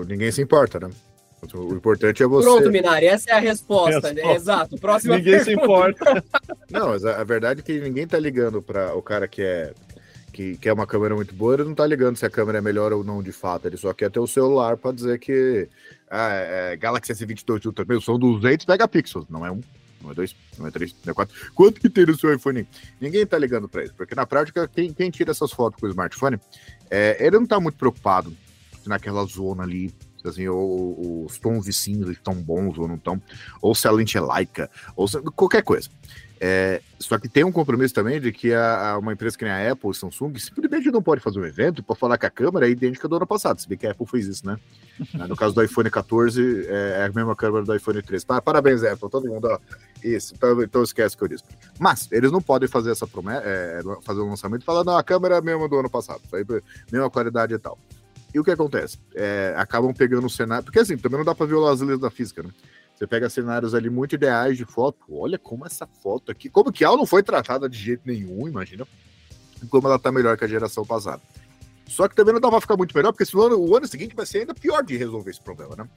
o ninguém se importa, né? O importante é você. Pronto, Minari, essa é a resposta. Né? Exato. Próxima Ninguém pergunta. se importa. Não, mas a, a, verdade é que ninguém tá ligando para o cara que é que quer uma câmera muito boa, ele não tá ligando se a câmera é melhor ou não de fato. Ele só quer ter o celular para dizer que ah, é, Galaxy S22 Ultra, meu, são 200 megapixels, não é um não é dois, não é três, não é quatro. Quanto que tem no seu iPhone? Ninguém tá ligando para isso, porque na prática, quem, quem tira essas fotos com o smartphone, é, ele não tá muito preocupado naquela zona ali, assim, ou, os tons cinza estão bons ou não estão, ou se a lente é laica, ou se, qualquer coisa. É, só que tem um compromisso também de que a, a, uma empresa que nem a Apple Samsung simplesmente não pode fazer um evento para falar que a câmera é idêntica do ano passado, se bem que a Apple fez isso, né? no caso do iPhone 14, é, é, a mesma câmera do iPhone 13. Parabéns, Apple, todo mundo, ó, isso, então, então esquece que eu disse. Mas eles não podem fazer essa promessa, é, fazer um lançamento e falar, não, a câmera é a mesma do ano passado, mesma qualidade e tal. E o que acontece? É, acabam pegando o cenário, porque assim, também não dá para violar as leis da física, né? Você pega cenários ali muito ideais de foto. Olha como essa foto aqui. Como que ela não foi tratada de jeito nenhum, imagina. Como ela tá melhor que a geração passada. Só que também não dá pra ficar muito melhor, porque senão o ano seguinte vai ser ainda pior de resolver esse problema, né?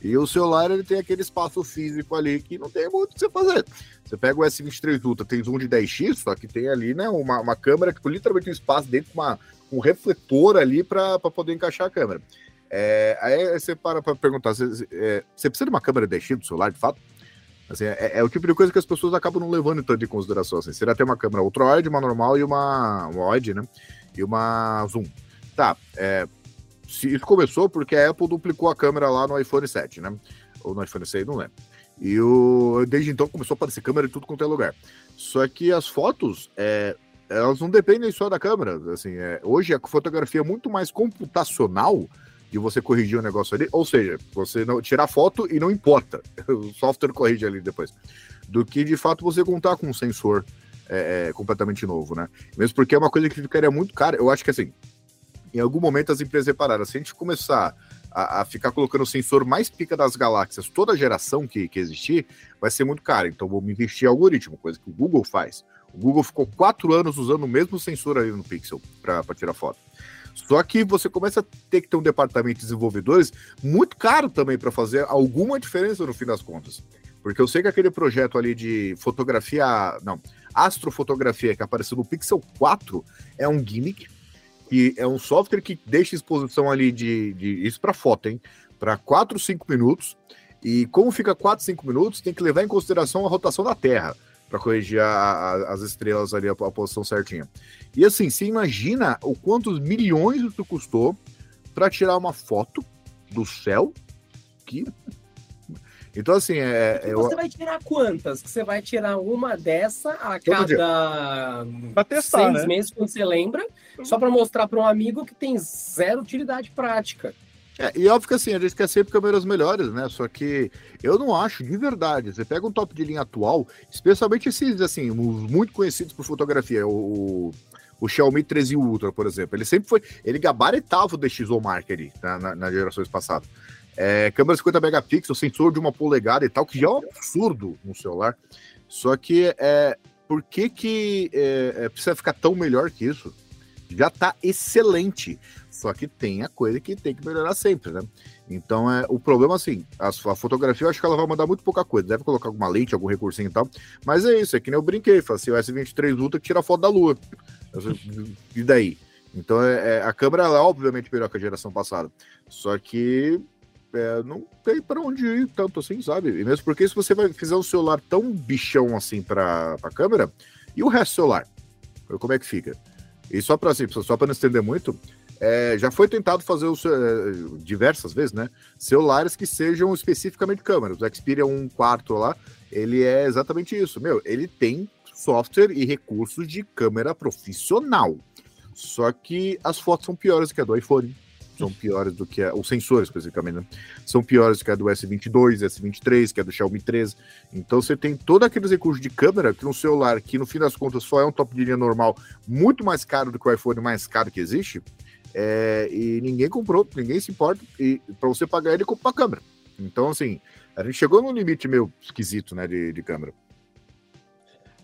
E o celular ele tem aquele espaço físico ali que não tem muito o que você fazer. Você pega o S23 Ultra, tem zoom de 10x, só que tem ali, né, uma, uma câmera que literalmente um espaço dentro com uma, um refletor ali para poder encaixar a câmera. É, aí você para para perguntar: você, é, você, precisa de uma câmera de do celular, de fato? Assim, é, é, o tipo de coisa que as pessoas acabam não levando tanto em consideração. Assim. Seria ter uma câmera ultra-wide, uma normal e uma, uma wide, né? E uma zoom. Tá, é, se isso começou porque a Apple duplicou a câmera lá no iPhone 7, né? Ou no iPhone 6, não lembro. E o, desde então começou a aparecer câmera em tudo quanto é lugar. Só que as fotos, é, elas não dependem só da câmera. Assim, é, hoje a fotografia é muito mais computacional de você corrigir o negócio ali, ou seja, você não tirar foto e não importa, o software corrige ali depois, do que de fato você contar com um sensor é, é, completamente novo, né? Mesmo porque é uma coisa que ficaria muito cara. Eu acho que assim, em algum momento as empresas repararam, se a gente começar a, a, ficar colocando o sensor mais pica das galáxias, toda geração que, que existir, vai ser muito caro. Então vamos investir em algoritmo, coisa que o Google faz. O Google ficou quatro anos usando o mesmo sensor ali no Pixel para tirar foto. Só que você começa a ter que ter um departamento de desenvolvedores muito caro também para fazer alguma diferença no fim das contas. Porque eu sei que aquele projeto ali de fotografia, não, astrofotografia que apareceu no Pixel 4 é um gimmick, que é um software que deixa exposição ali de, de isso para foto, hein? Para 4, 5 minutos. E como fica 4, 5 minutos, tem que levar em consideração a rotação da Terra. para corrigir a, a, as estrelas ali, a, a, posição certinha. E assim, você imagina o quantos milhões isso custou para tirar uma foto do céu que então, assim, é. é você vai tirar quantas? Você vai tirar uma dessa a cada testar, seis né? meses, quando você lembra, só para mostrar para um amigo que tem zero utilidade prática. É, e óbvio que assim, a gente quer sempre câmeras melhores, né? Só que eu não acho, de verdade. Você pega um top de linha atual, especialmente esses, assim, os muito conhecidos por fotografia, o, o Xiaomi 13 Ultra, por exemplo. Ele sempre foi. Ele gabaritava o DxO Mark ali, na, na, nas gerações passadas. É, câmera 50 megapixels, sensor de uma polegada e tal, que já é um absurdo no celular. Só que é, por que, que é, é, precisa ficar tão melhor que isso? Já tá excelente. Só que tem a coisa que tem que melhorar sempre, né? Então é o problema assim, a, a fotografia eu acho que ela vai mandar muito pouca coisa. Deve colocar alguma lente, algum recursinho e tal. Mas é isso, é que nem eu brinquei, falei assim, o S23 Ultra tira foto da lua. E daí? Então é, é, a câmera é obviamente melhor que a geração passada. Só que é, não tem para onde ir tanto assim, sabe? E mesmo porque se você vai fizer um celular tão bichão assim para a câmera, e o resto do celular? Como é que fica? E só para assim, só para não estender muito, é, já foi tentado fazer é, diversas vezes, né? Celulares que sejam especificamente câmeras. O Xperia 1 quarto lá, ele é exatamente isso. Meu, ele tem software e recursos de câmera profissional. Só que as fotos são piores que a do iPhone são piores do que a, os sensores especificamente, né? São piores do que a do S22, S23, que é do Xiaomi 13. Então você tem todos aqueles recursos de câmera que no celular, que no fim das contas só é um top de linha normal, muito mais caro do que o iPhone mais caro que existe. É, e ninguém comprou, ninguém se importa. E para você pagar ele, compra uma câmera. Então, assim, a gente chegou num limite meio esquisito, né, de, de câmera.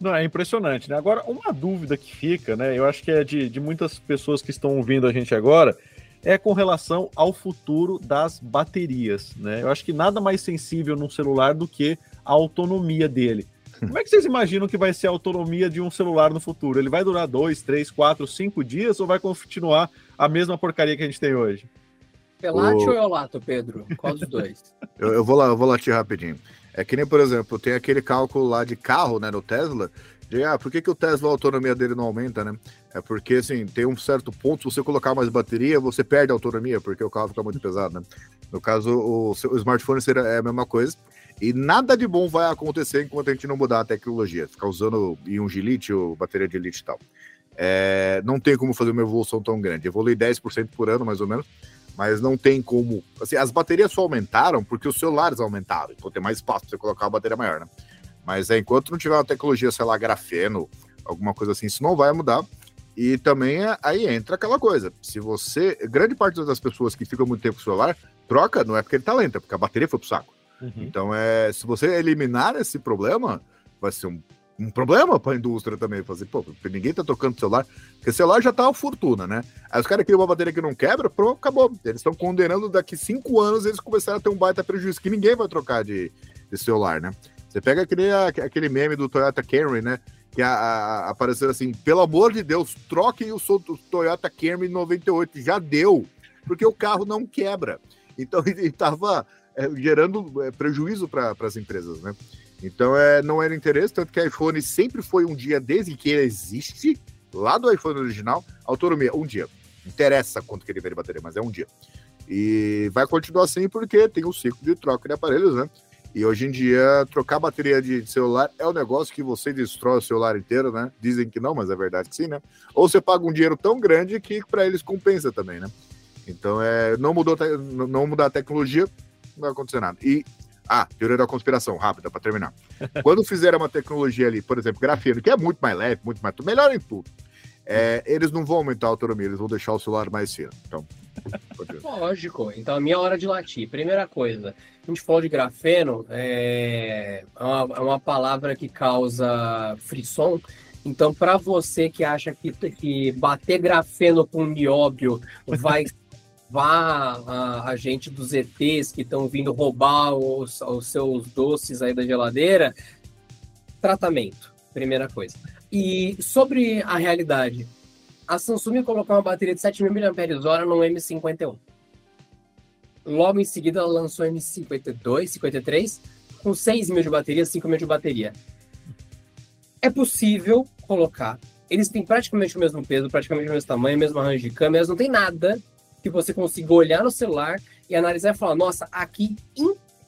Não, é impressionante, né? Agora, uma dúvida que fica, né? Eu acho que é de, de muitas pessoas que estão ouvindo a gente agora, é com relação ao futuro das baterias, né? Eu acho que nada mais sensível num celular do que a autonomia dele. Como é que vocês imaginam que vai ser a autonomia de um celular no futuro? Ele vai durar dois, três, quatro, cinco dias ou vai continuar a mesma porcaria que a gente tem hoje? Pelate o... ou Eolato, Pedro? Qual dos dois? eu, eu, vou lá, eu vou latir rapidinho. É que nem, por exemplo, tem aquele cálculo lá de carro, né, no Tesla, de, ah, por que, que o Tesla a autonomia dele não aumenta, né? É porque, assim, tem um certo ponto, se você colocar mais bateria, você perde a autonomia, porque o carro fica muito pesado, né? No caso, o, o smartphone seria é a mesma coisa. E nada de bom vai acontecer enquanto a gente não mudar a tecnologia, ficar usando íon de lítio, bateria de lítio e tal. É, não tem como fazer uma evolução tão grande. Evolui 10% por ano, mais ou menos, mas não tem como. Assim, as baterias só aumentaram porque os celulares aumentaram, então tem mais espaço para você colocar uma bateria maior, né? Mas é, enquanto não tiver uma tecnologia, sei lá, grafeno, alguma coisa assim, isso não vai mudar. E também é, aí entra aquela coisa. Se você. Grande parte das pessoas que ficam muito tempo com o celular, troca, não é porque ele tá lento, é porque a bateria foi pro saco. Uhum. Então, é, se você eliminar esse problema, vai ser um, um problema para a indústria também. Fazer, pô, ninguém tá tocando celular, porque celular já tá uma fortuna, né? Aí os caras criam uma bateria que não quebra, pronto, acabou. Eles estão condenando daqui cinco anos eles começaram a ter um baita prejuízo, que ninguém vai trocar de, de celular, né? Você pega aquele, aquele meme do Toyota Camry, né? que a, a, apareceu assim, pelo amor de Deus, troquem o, Toyota Camry 98, já deu, porque o carro não quebra. Então ele estava é, gerando é, prejuízo para as empresas, né? Então é, não era interesse, tanto que iPhone sempre foi um dia, desde que ele existe, lá do iPhone original, autonomia, um dia. Interessa quanto que ele vai bateria, mas é um dia. E vai continuar assim porque tem um ciclo de troca de aparelhos, né? E hoje em dia, trocar bateria de celular é um negócio que você destrói o celular inteiro, né? Dizem que não, mas é verdade que sim, né? Ou você paga um dinheiro tão grande que para eles compensa também, né? Então, é, não, mudou não mudar a tecnologia, não vai acontecer nada. E, ah, teoria da conspiração, rápida, para terminar. Quando fizeram uma tecnologia ali, por exemplo, grafeno, que é muito mais leve, muito mais. melhor em tudo, é, eles não vão aumentar a autonomia, eles vão deixar o celular mais fino. Então, Lógico. Então, a minha hora de latir. Primeira coisa, a gente falou de grafeno, é, é uma, é uma palavra que causa frisson. Então, para você que acha que, que bater grafeno com nióbio vai vá a, a, gente dos ETs que estão vindo roubar os, os seus doces aí da geladeira, tratamento, primeira coisa. E sobre a realidade, a Samsung colocou uma bateria de 7.000 mAh no M51. Logo em seguida, ela lançou o M52, 53, com 6 mil de bateria, 5 mil de bateria. é possível colocar. Eles têm praticamente o mesmo peso, praticamente o mesmo tamanho, mesmo arranjo de câmeras, não tem nada que você consiga olhar no celular e analisar e falar, nossa, aqui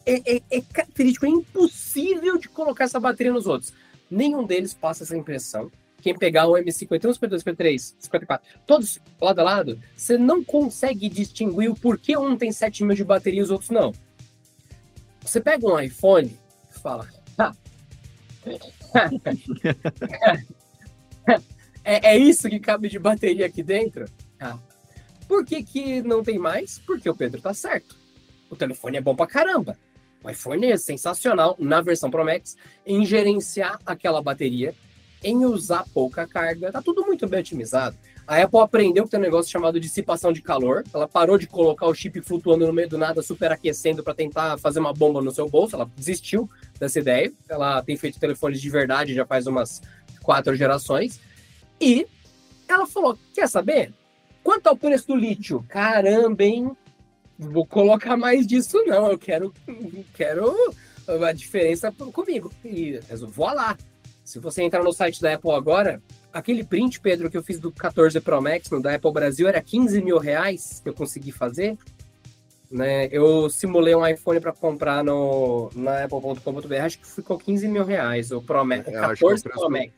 é, é, é característico, é impossível de colocar essa bateria nos outros. Nenhum deles passa essa impressão. Quem pegar o M51, 52, 53, 54, todos lado a lado, você não consegue distinguir o porquê um tem 7 mil de bateria e os outros não. Você pega um iPhone e fala. é, é isso que cabe de bateria aqui dentro? Ah. Por que, que não tem mais? Porque o Pedro tá certo. O telefone é bom pra caramba. O iPhone é sensacional na versão Pro Max em gerenciar aquela bateria, em usar pouca carga. Tá tudo muito bem otimizado. A Apple aprendeu que tem um negócio chamado dissipação de calor. Ela parou de colocar o chip flutuando no meio do nada, superaquecendo para tentar fazer uma bomba no seu bolso. Ela desistiu dessa ideia. Ela tem feito telefones de verdade já faz umas quatro gerações. E ela falou: quer saber? Quanto ao preço do lítio? Caramba, hein? Vou colocar mais disso, não. Eu quero, quero a diferença comigo. E vou lá. Se você entrar no site da Apple agora, aquele print, Pedro, que eu fiz do 14 Pro Max no da Apple Brasil era 15 mil reais que eu consegui fazer. Né? Eu simulei um iPhone para comprar no, na Apple.com.br, acho que ficou 15 mil reais o Pro Max, o 14 é Pro Max.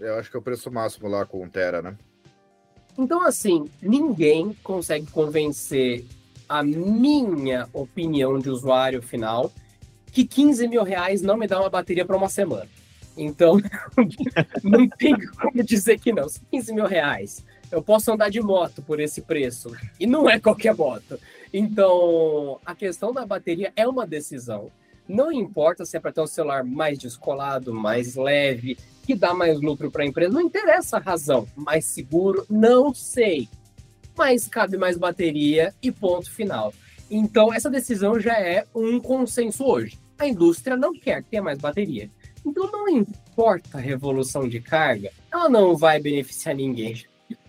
Eu acho que é o preço máximo lá com o Tera, né? Então, assim, ninguém consegue convencer a minha opinião de usuário final que 15 mil reais não me dá uma bateria para uma semana. Então, não tem como dizer que não. 15 mil reais. Eu posso andar de moto por esse preço. E não é qualquer moto. Então, a questão da bateria é uma decisão. Não importa se é para ter um celular mais descolado, mais leve, que dá mais lucro para a empresa. Não interessa a razão. Mais seguro, não sei. Mas cabe mais bateria e ponto final. Então, essa decisão já é um consenso hoje. A indústria não quer ter mais bateria. Então não importa a revolução de carga, ela não vai beneficiar ninguém.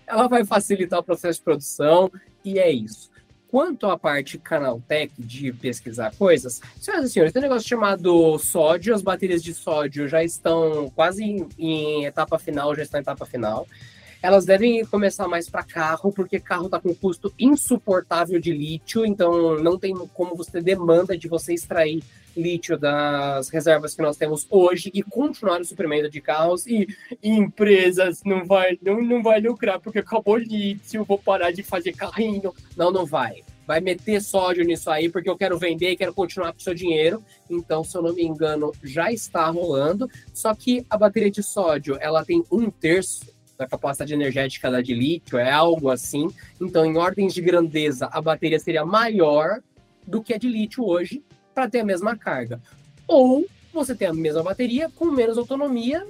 Ela vai facilitar o processo de produção e é isso. Quanto à parte Canaltech de pesquisar coisas, senhoras e senhores, tem um negócio chamado sódio, as baterias de sódio já estão quase em, em etapa final, já estão em etapa final elas devem começar mais para carro, porque carro está com custo insuportável de lítio, então não tem como você demanda de você extrair lítio das reservas que nós temos hoje e continuar o suprimento de carros e empresas não vai não, não vai lucrar porque acabou lítio, vou parar de fazer carrinho. Não, não vai. Vai meter sódio nisso aí porque eu quero vender e quero continuar com o seu dinheiro. Então, se eu não me engano, já está rolando. Só que a bateria de sódio, ela tem um terço da capacidade energética da de lítio, é algo assim. Então, em ordens de grandeza, a bateria seria maior do que a de lítio hoje para ter a mesma carga. Ou você tem a mesma bateria com menos autonomia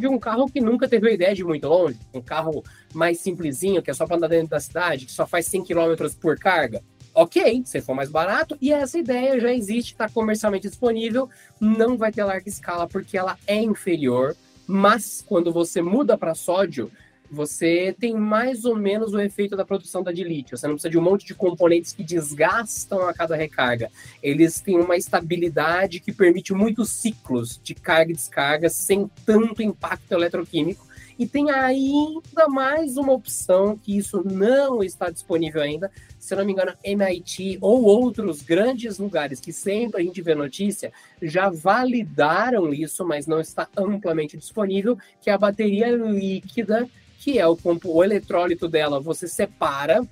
de um carro que nunca teve a ideia de ir muito longe, um carro mais simplesinho, que é só para andar dentro da cidade, que só faz 100 km por carga. Ok, se for mais barato, e essa ideia já existe, está comercialmente disponível, não vai ter larga escala porque ela é inferior mas quando você muda para sódio, você tem mais ou menos o efeito da produção da de lítio. Você não precisa de um monte de componentes que desgastam a cada recarga. Eles têm uma estabilidade que permite muitos ciclos de carga e descarga sem tanto impacto eletroquímico e tem ainda mais uma opção que isso não está disponível ainda. Se não me engano, MIT ou outros grandes lugares que sempre a gente vê notícia já validaram isso, mas não está amplamente disponível, que é a bateria líquida, que é o, o eletrólito dela, você separa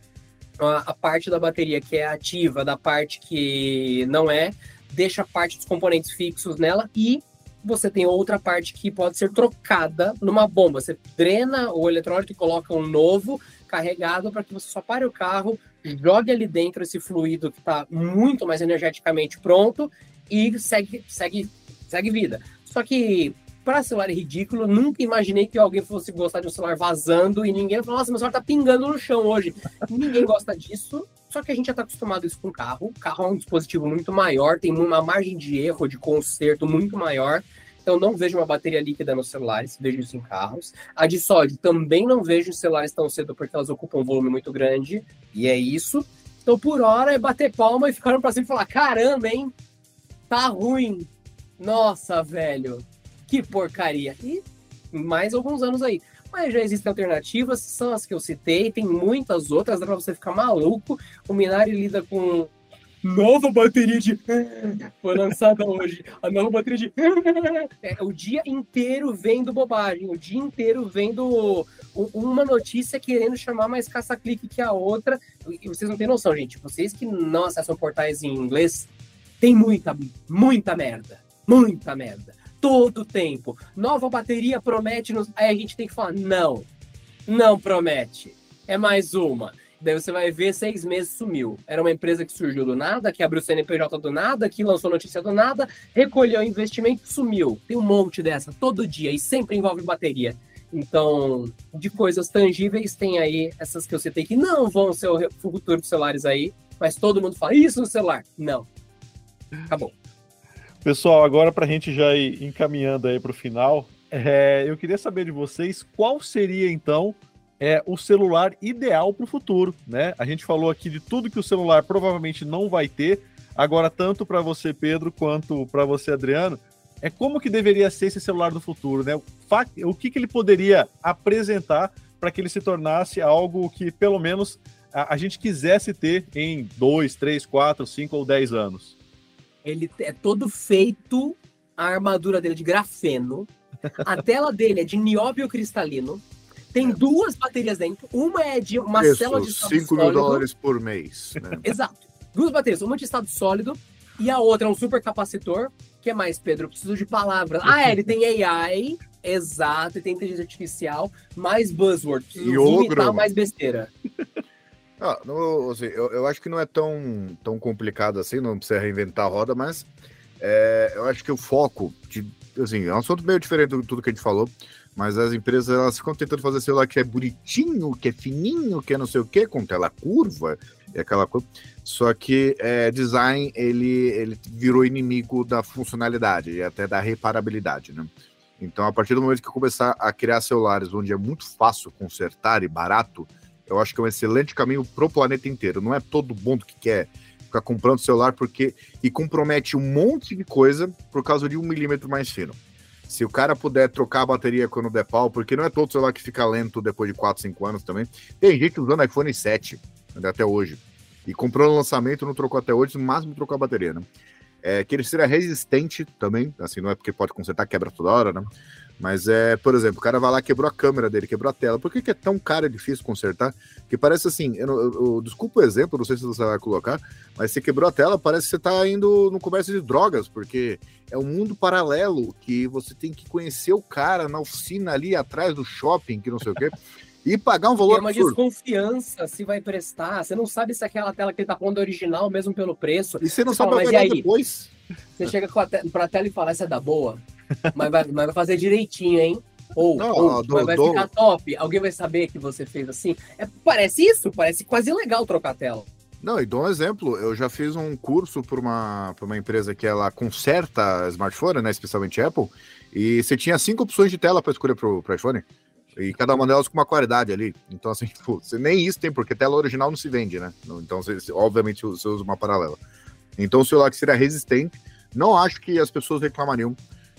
a, a parte da bateria que é ativa da parte que não é, deixa parte dos componentes fixos nela e você tem outra parte que pode ser trocada numa bomba. Você drena o eletrólito e coloca um novo carregado para que você só pare o carro, jogue ali dentro esse fluido que está muito mais energeticamente pronto e segue, segue, segue vida. Só que para celular é ridículo, nunca imaginei que alguém fosse gostar de um celular vazando e ninguém falou, nossa, meu celular tá pingando no chão hoje. ninguém gosta disso, só que a gente já tá acostumado isso com carro. O carro é um dispositivo muito maior, tem uma margem de erro, de conserto muito maior. Então não vejo uma bateria líquida nos celulares, vejo isso em carros. A de sódio também não vejo em celulares tão cedo porque elas ocupam um volume muito grande, e é isso. Então por hora é bater palma e ficar pra cima e falar: caramba, hein? Tá ruim. Nossa, velho que porcaria. E mais alguns anos aí. Mas já existem alternativas, são as que eu citei, tem muitas outras, dá para você ficar maluco. O Minari lida com nova bateria de. Foi lançada hoje. A nova bateria de. É, o dia inteiro vendo bobagem. O dia inteiro vendo uma notícia querendo chamar mais caça-clique que a outra. E vocês não têm noção, gente. Vocês que não acessam portais em inglês, tem muita, muita merda. Muita merda. Todo tempo. Nova bateria promete. Nos... Aí a gente tem que falar: não. Não promete. É mais uma. Daí você vai ver, seis meses sumiu. Era uma empresa que surgiu do nada, que abriu CNPJ do nada, que lançou notícia do nada, recolheu investimento, sumiu. Tem um monte dessa todo dia e sempre envolve bateria. Então, de coisas tangíveis, tem aí essas que eu citei que não vão ser o futuro dos celulares aí, mas todo mundo fala isso no celular. Não. Acabou. Pessoal, agora para a gente já ir encaminhando aí para o final, é, eu queria saber de vocês qual seria então é o celular ideal para o futuro, né? A gente falou aqui de tudo que o celular provavelmente não vai ter. Agora, tanto para você, Pedro, quanto para você, Adriano, é como que deveria ser esse celular do futuro, né? O que, que ele poderia apresentar para que ele se tornasse algo que, pelo menos, a, a gente quisesse ter em dois, três, quatro, cinco ou dez anos? Ele é todo feito, a armadura dele é de grafeno, a tela dele é de nióbio cristalino, tem é. duas baterias dentro. Uma é de uma Isso, célula de estado 5 mil dólares por mês. Né? Exato. Duas baterias, uma de estado sólido e a outra é um supercapacitor. que é mais, Pedro? Eu preciso de palavras. Ah, é, ele tem AI, exato, e tem inteligência artificial, mais buzzword. Preciso vomitar mais besteira. Ah, no, assim, eu, eu, acho que não é tão, tão complicado assim, não precisa reinventar a roda, mas é, eu acho que o foco, de, assim, é um assunto meio diferente do tudo que a gente falou, mas as empresas elas ficam tentando fazer celular que é bonitinho, que é fininho, que é não sei o que, com tela curva e aquela coisa. Só que é, design ele, ele virou inimigo da funcionalidade e até da reparabilidade, né? Então, a partir do momento que começar a criar celulares onde é muito fácil consertar e barato, eu acho que é um excelente caminho para o planeta inteiro. Não é todo mundo que quer ficar comprando celular porque e compromete um monte de coisa por causa de um milímetro mais fino. Se o cara puder trocar a bateria quando der pau, porque não é todo celular que fica lento depois de 4, 5 anos também. Tem gente usando iPhone 7 até hoje. E comprou no lançamento, não trocou até hoje, no máximo trocou a bateria, né? É, que ele seja resistente também, assim, não é porque pode consertar, quebra toda hora, né? Mas é, por exemplo, o cara vai lá, quebrou a câmera dele, quebrou a tela. Por que, que é tão caro e difícil consertar? Que parece assim, eu, eu, eu, desculpa o exemplo, não sei se você vai colocar, mas você quebrou a tela, parece que você está indo no comércio de drogas, porque é um mundo paralelo que você tem que conhecer o cara na oficina ali atrás do shopping, que não sei o quê. E pagar um valor. É uma absurdo. desconfiança se vai prestar. Você não sabe se aquela tela que ele tá pondo é original mesmo pelo preço. E você não você sabe fala, mas e aí? depois. Você chega com a te... pra tela e fala, essa é da boa mas, vai, mas vai fazer direitinho, hein? Ou, não, ou do, vai do... ficar top. Alguém vai saber que você fez assim. É, parece isso, parece quase legal trocar a tela. Não, e dou um exemplo. Eu já fiz um curso para uma, uma empresa que ela conserta smartphone, né? Especialmente Apple. E você tinha cinco opções de tela para escolher para o iPhone. E cada uma delas com uma qualidade ali. Então, assim, tipo, você nem isso tem, porque tela original não se vende, né? Então, você, obviamente, você usa uma paralela. Então, o celular que seria resistente, não acho que as pessoas reclamariam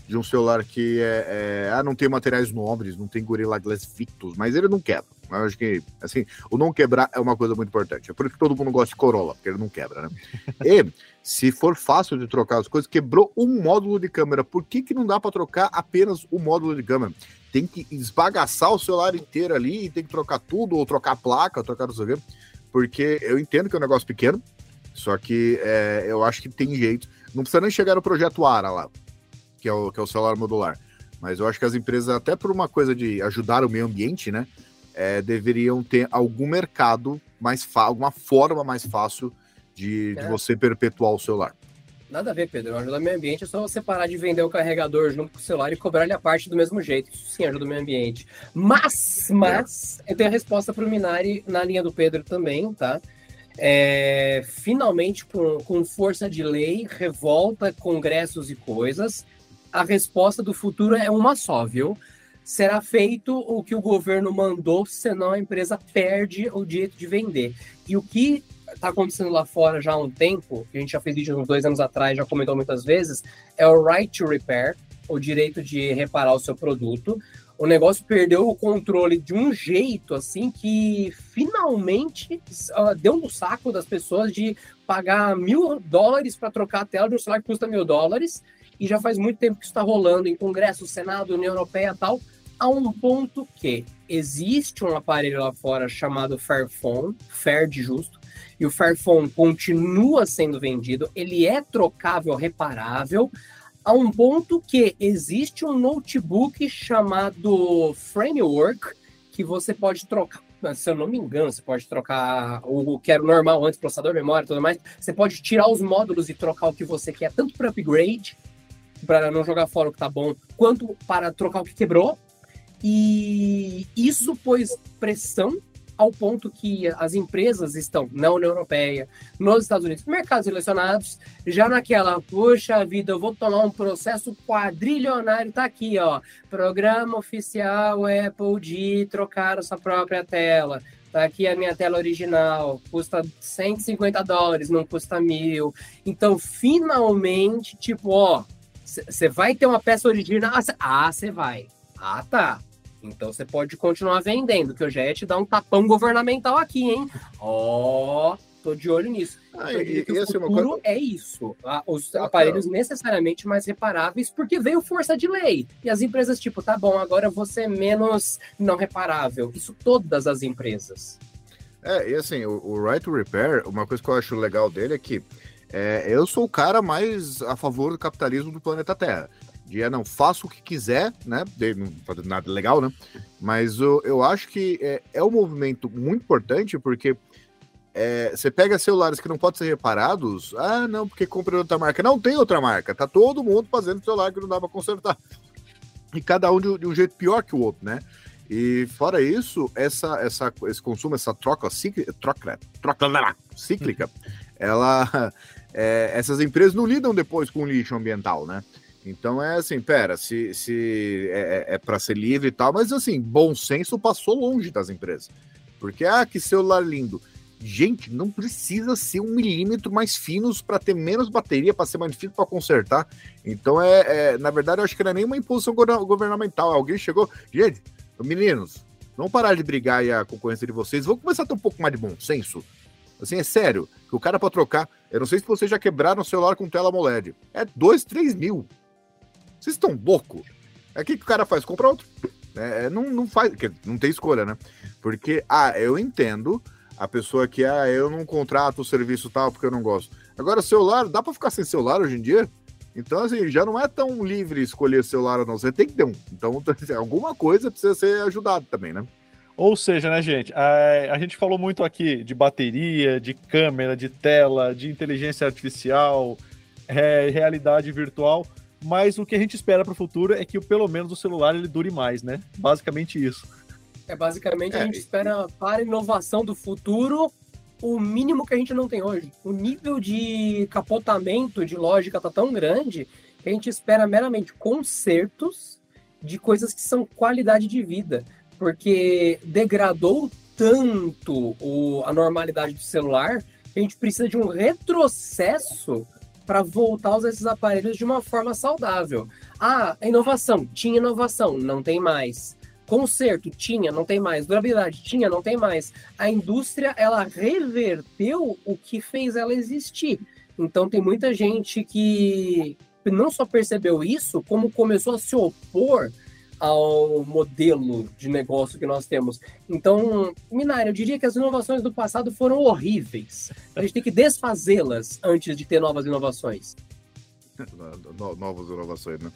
de um celular que é, é, ah, não tem materiais nobres, não tem Gorilla Glass Victus, mas ele não quebra. Eu acho que, assim, o não quebrar é uma coisa muito importante. É por isso que todo mundo gosta de Corolla, porque ele não quebra, né? e, se for fácil de trocar as coisas, quebrou um módulo de câmera. Por que, que não dá para trocar apenas o módulo de câmera? Tem que esbagaçar o celular inteiro ali, e tem que trocar tudo, ou trocar a placa, ou trocar não sei o quê. Porque eu entendo que é um negócio pequeno, só que é, eu acho que tem jeito. Não precisa nem chegar no projeto ARA lá que é o, que é o celular modular. Mas eu acho que as empresas, até por uma coisa de ajudar o meio ambiente, né, é, deveriam ter algum mercado mais alguma forma mais fácil de, é. de, você perpetuar o celular. Nada a ver, Pedro. Ajuda o meio ambiente é só você parar de vender o carregador junto com o celular e cobrar-lhe a parte do mesmo jeito. Isso sim ajuda o meio ambiente. Mas, mas, é. eu tenho a resposta para o Minari na linha do Pedro também, tá? É, finalmente, com, com força de lei, revolta, congressos e coisas, a resposta do futuro é uma só, viu? Será feito o que o governo mandou, senão a empresa perde o direito de vender. E o que está acontecendo lá fora já há um tempo, que a gente já fez vídeo uns dois anos atrás, já comentou muitas vezes, é o right to repair, o direito de reparar o seu produto. o negócio perdeu o controle de um jeito assim que finalmente uh, deu no saco das pessoas de pagar mil dólares para trocar a tela de um celular que custa mil dólares. E já faz muito tempo que está rolando em Congresso, Senado, União Europeia tal, a um ponto que existe um aparelho lá fora chamado Fairphone, Fair de justo, e o Fairphone continua sendo vendido, ele é trocável, reparável, a um ponto que existe um notebook chamado Framework que você pode trocar. Se eu não me engano, você pode trocar o que era normal antes, processador, memória tudo mais. Você pode tirar os módulos e trocar o que você quer, tanto para upgrade, para não jogar fora o que tá bom, quanto para trocar o que quebrou. E isso pôs pressão ao ponto que as empresas estão na União Europeia, nos Estados Unidos, mercados relacionados, já naquela, puxa vida, eu vou tomar um processo quadrilionário, tá aqui, ó, programa oficial Apple de trocar a sua própria tela. Tá aqui a minha tela original, custa 150 dólares, não custa mil. Então, finalmente, tipo, ó, você vai ter uma peça original? Ah, você vai. Ah, tá. Então você pode continuar vendendo, que eu já ia te dar um tapão governamental aqui, hein? Ó, oh, tô de olho nisso. Ah, e, o futuro coisa... é isso. Os ah, aparelhos necessariamente mais reparáveis, porque veio força de lei. E as empresas, tipo, tá bom, agora você é menos não reparável. Isso todas as empresas. É, e assim, o, o Right to Repair, uma coisa que eu acho legal dele é que é, eu sou o cara mais a favor do capitalismo do planeta Terra de é, não, faça o que quiser, né? De, não fazer nada legal, né? Mas eu, eu acho que é, é um movimento muito importante, porque é, você pega celulares que não podem ser reparados, ah, não, porque comprei outra marca. Não tem outra marca, tá todo mundo fazendo celular que não dá para consertar. E cada um de, de, um jeito pior que o outro, né? E fora isso, essa, essa, esse consumo, essa troca, cíclica, troca, troca cíclica, ela, é, essas empresas não lidam depois com lixo ambiental, né? Então é assim, pera, se, se é, é, é para ser livre e tal, mas assim, bom senso passou longe das empresas. Porque, ah, que celular lindo. Gente, não precisa ser um milímetro mais finos para ter menos bateria, para ser mais difícil para consertar. Então, é, é, na verdade, eu acho que não é nenhuma imposição governamental. Alguém chegou, gente, meninos, vamos parar de brigar aí a concorrência de vocês, vamos começar a ter um pouco mais de bom senso. Assim, é sério, que o cara para trocar, eu não sei se vocês já quebraram o celular com tela AMOLED, é 2, 3 mil. Vocês estão louco? É o que, que o cara faz? Compra outro. É, é não, não faz, não tem escolha, né? Porque, ah, eu entendo a pessoa que, ah, eu não contrato o serviço tal porque eu não gosto. Agora, celular, dá para ficar sem celular hoje em dia? Então, assim, já não é tão livre escolher celular ou não. Você tem que ter um. Então, alguma coisa precisa ser ajudado também, né? Ou seja, né, gente, a, a gente falou muito aqui de bateria, de câmera, de tela, de inteligência artificial, é, realidade virtual mas o que a gente espera para o futuro é que pelo menos o celular ele dure mais, né? Basicamente isso. É basicamente é, a gente espera para a inovação do futuro o mínimo que a gente não tem hoje. O nível de capotamento de lógica tá tão grande que a gente espera meramente consertos de coisas que são qualidade de vida, porque degradou tanto o, a normalidade do celular que a gente precisa de um retrocesso para voltar a usar esses aparelhos de uma forma saudável. Ah, inovação, tinha inovação, não tem mais. Conserto, tinha, não tem mais. Durabilidade, tinha, não tem mais. A indústria, ela reverteu o que fez ela existir. Então, tem muita gente que não só percebeu isso, como começou a se opor ao modelo de negócio que nós temos. Então, Minário, eu diria que as inovações do passado foram horríveis. A gente tem que desfazê-las antes de ter novas inovações. Novas inovações, né?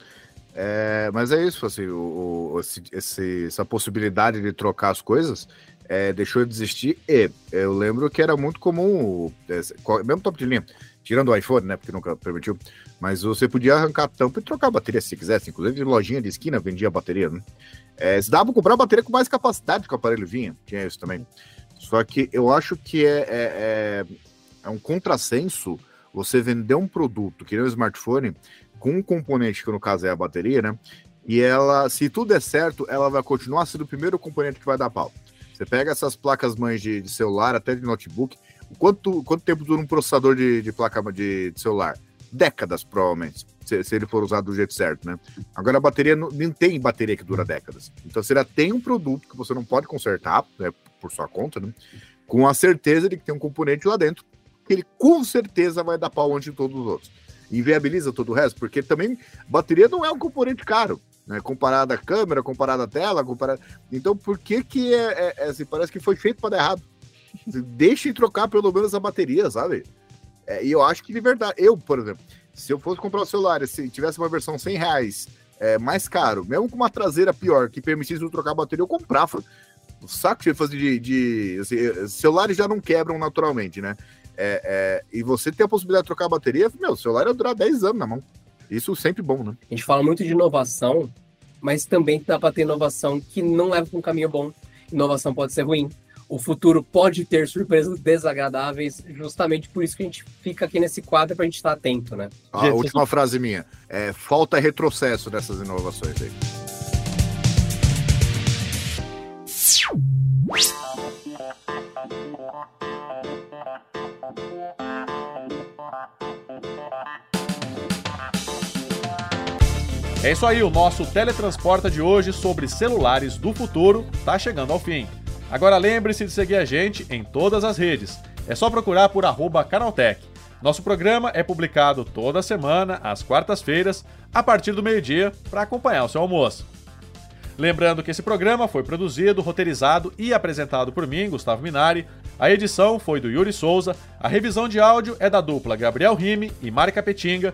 É, mas é isso, assim, o, o esse, essa possibilidade de trocar as coisas é, deixou de existir e eu lembro que era muito comum, é, mesmo top de linha, tirando o iPhone, né, porque nunca permitiu, mas você podia arrancar a tampa e trocar a bateria se quisesse. Inclusive, lojinha de esquina vendia bateria, né? É, se dava para comprar bateria com mais capacidade que o aparelho vinha. Tinha isso também. Só que eu acho que é, é, é, é um contrassenso você vender um produto, que nem um smartphone, com um componente, que no caso é a bateria, né? E ela, se tudo der certo, ela vai continuar sendo o primeiro componente que vai dar pau. Você pega essas placas mães de, de celular, até de notebook, quanto, quanto tempo dura um processador de, de placa de, de celular? Décadas, provavelmente. se, se, ele for usado do jeito certo, né? Agora a bateria não, não tem bateria que dura décadas. Então você já tem um produto que você não pode consertar, né, por sua conta, né? Com a certeza de que tem um componente lá dentro que ele com certeza vai dar pau antes de todos os outros. Inviabiliza todo o resto, porque também bateria não é um componente caro, né? Comparado à câmera, comparado à tela, comparado. Então por que que é, é, é assim, parece que foi feito para dar errado? Deixem trocar pelo menos a bateria, sabe? É, e eu acho que de verdade, eu, por exemplo, se eu fosse comprar o um celular, se tivesse uma versão 100 reais é, mais caro, mesmo com uma traseira pior, que permitisse eu trocar a bateria, eu comprava. O saco de fazer de. de assim, celulares já não quebram naturalmente, né? É, é, e você ter a possibilidade de trocar a bateria, meu, o celular ia durar 10 anos na mão. Isso sempre bom, né? A gente fala muito de inovação, mas também dá para ter inovação que não leva para um caminho bom. Inovação pode ser ruim o futuro pode ter surpresas desagradáveis, justamente por isso que a gente fica aqui nesse quadro para a gente estar atento, né? A gente, última frase minha, é, falta retrocesso dessas inovações aí. É isso aí, o nosso teletransporta de hoje sobre celulares do futuro está chegando ao fim. Agora lembre-se de seguir a gente em todas as redes. É só procurar por Canaltech. Nosso programa é publicado toda semana, às quartas-feiras, a partir do meio-dia, para acompanhar o seu almoço. Lembrando que esse programa foi produzido, roteirizado e apresentado por mim, Gustavo Minari. A edição foi do Yuri Souza, a revisão de áudio é da dupla Gabriel Rime e Mari Capetinga,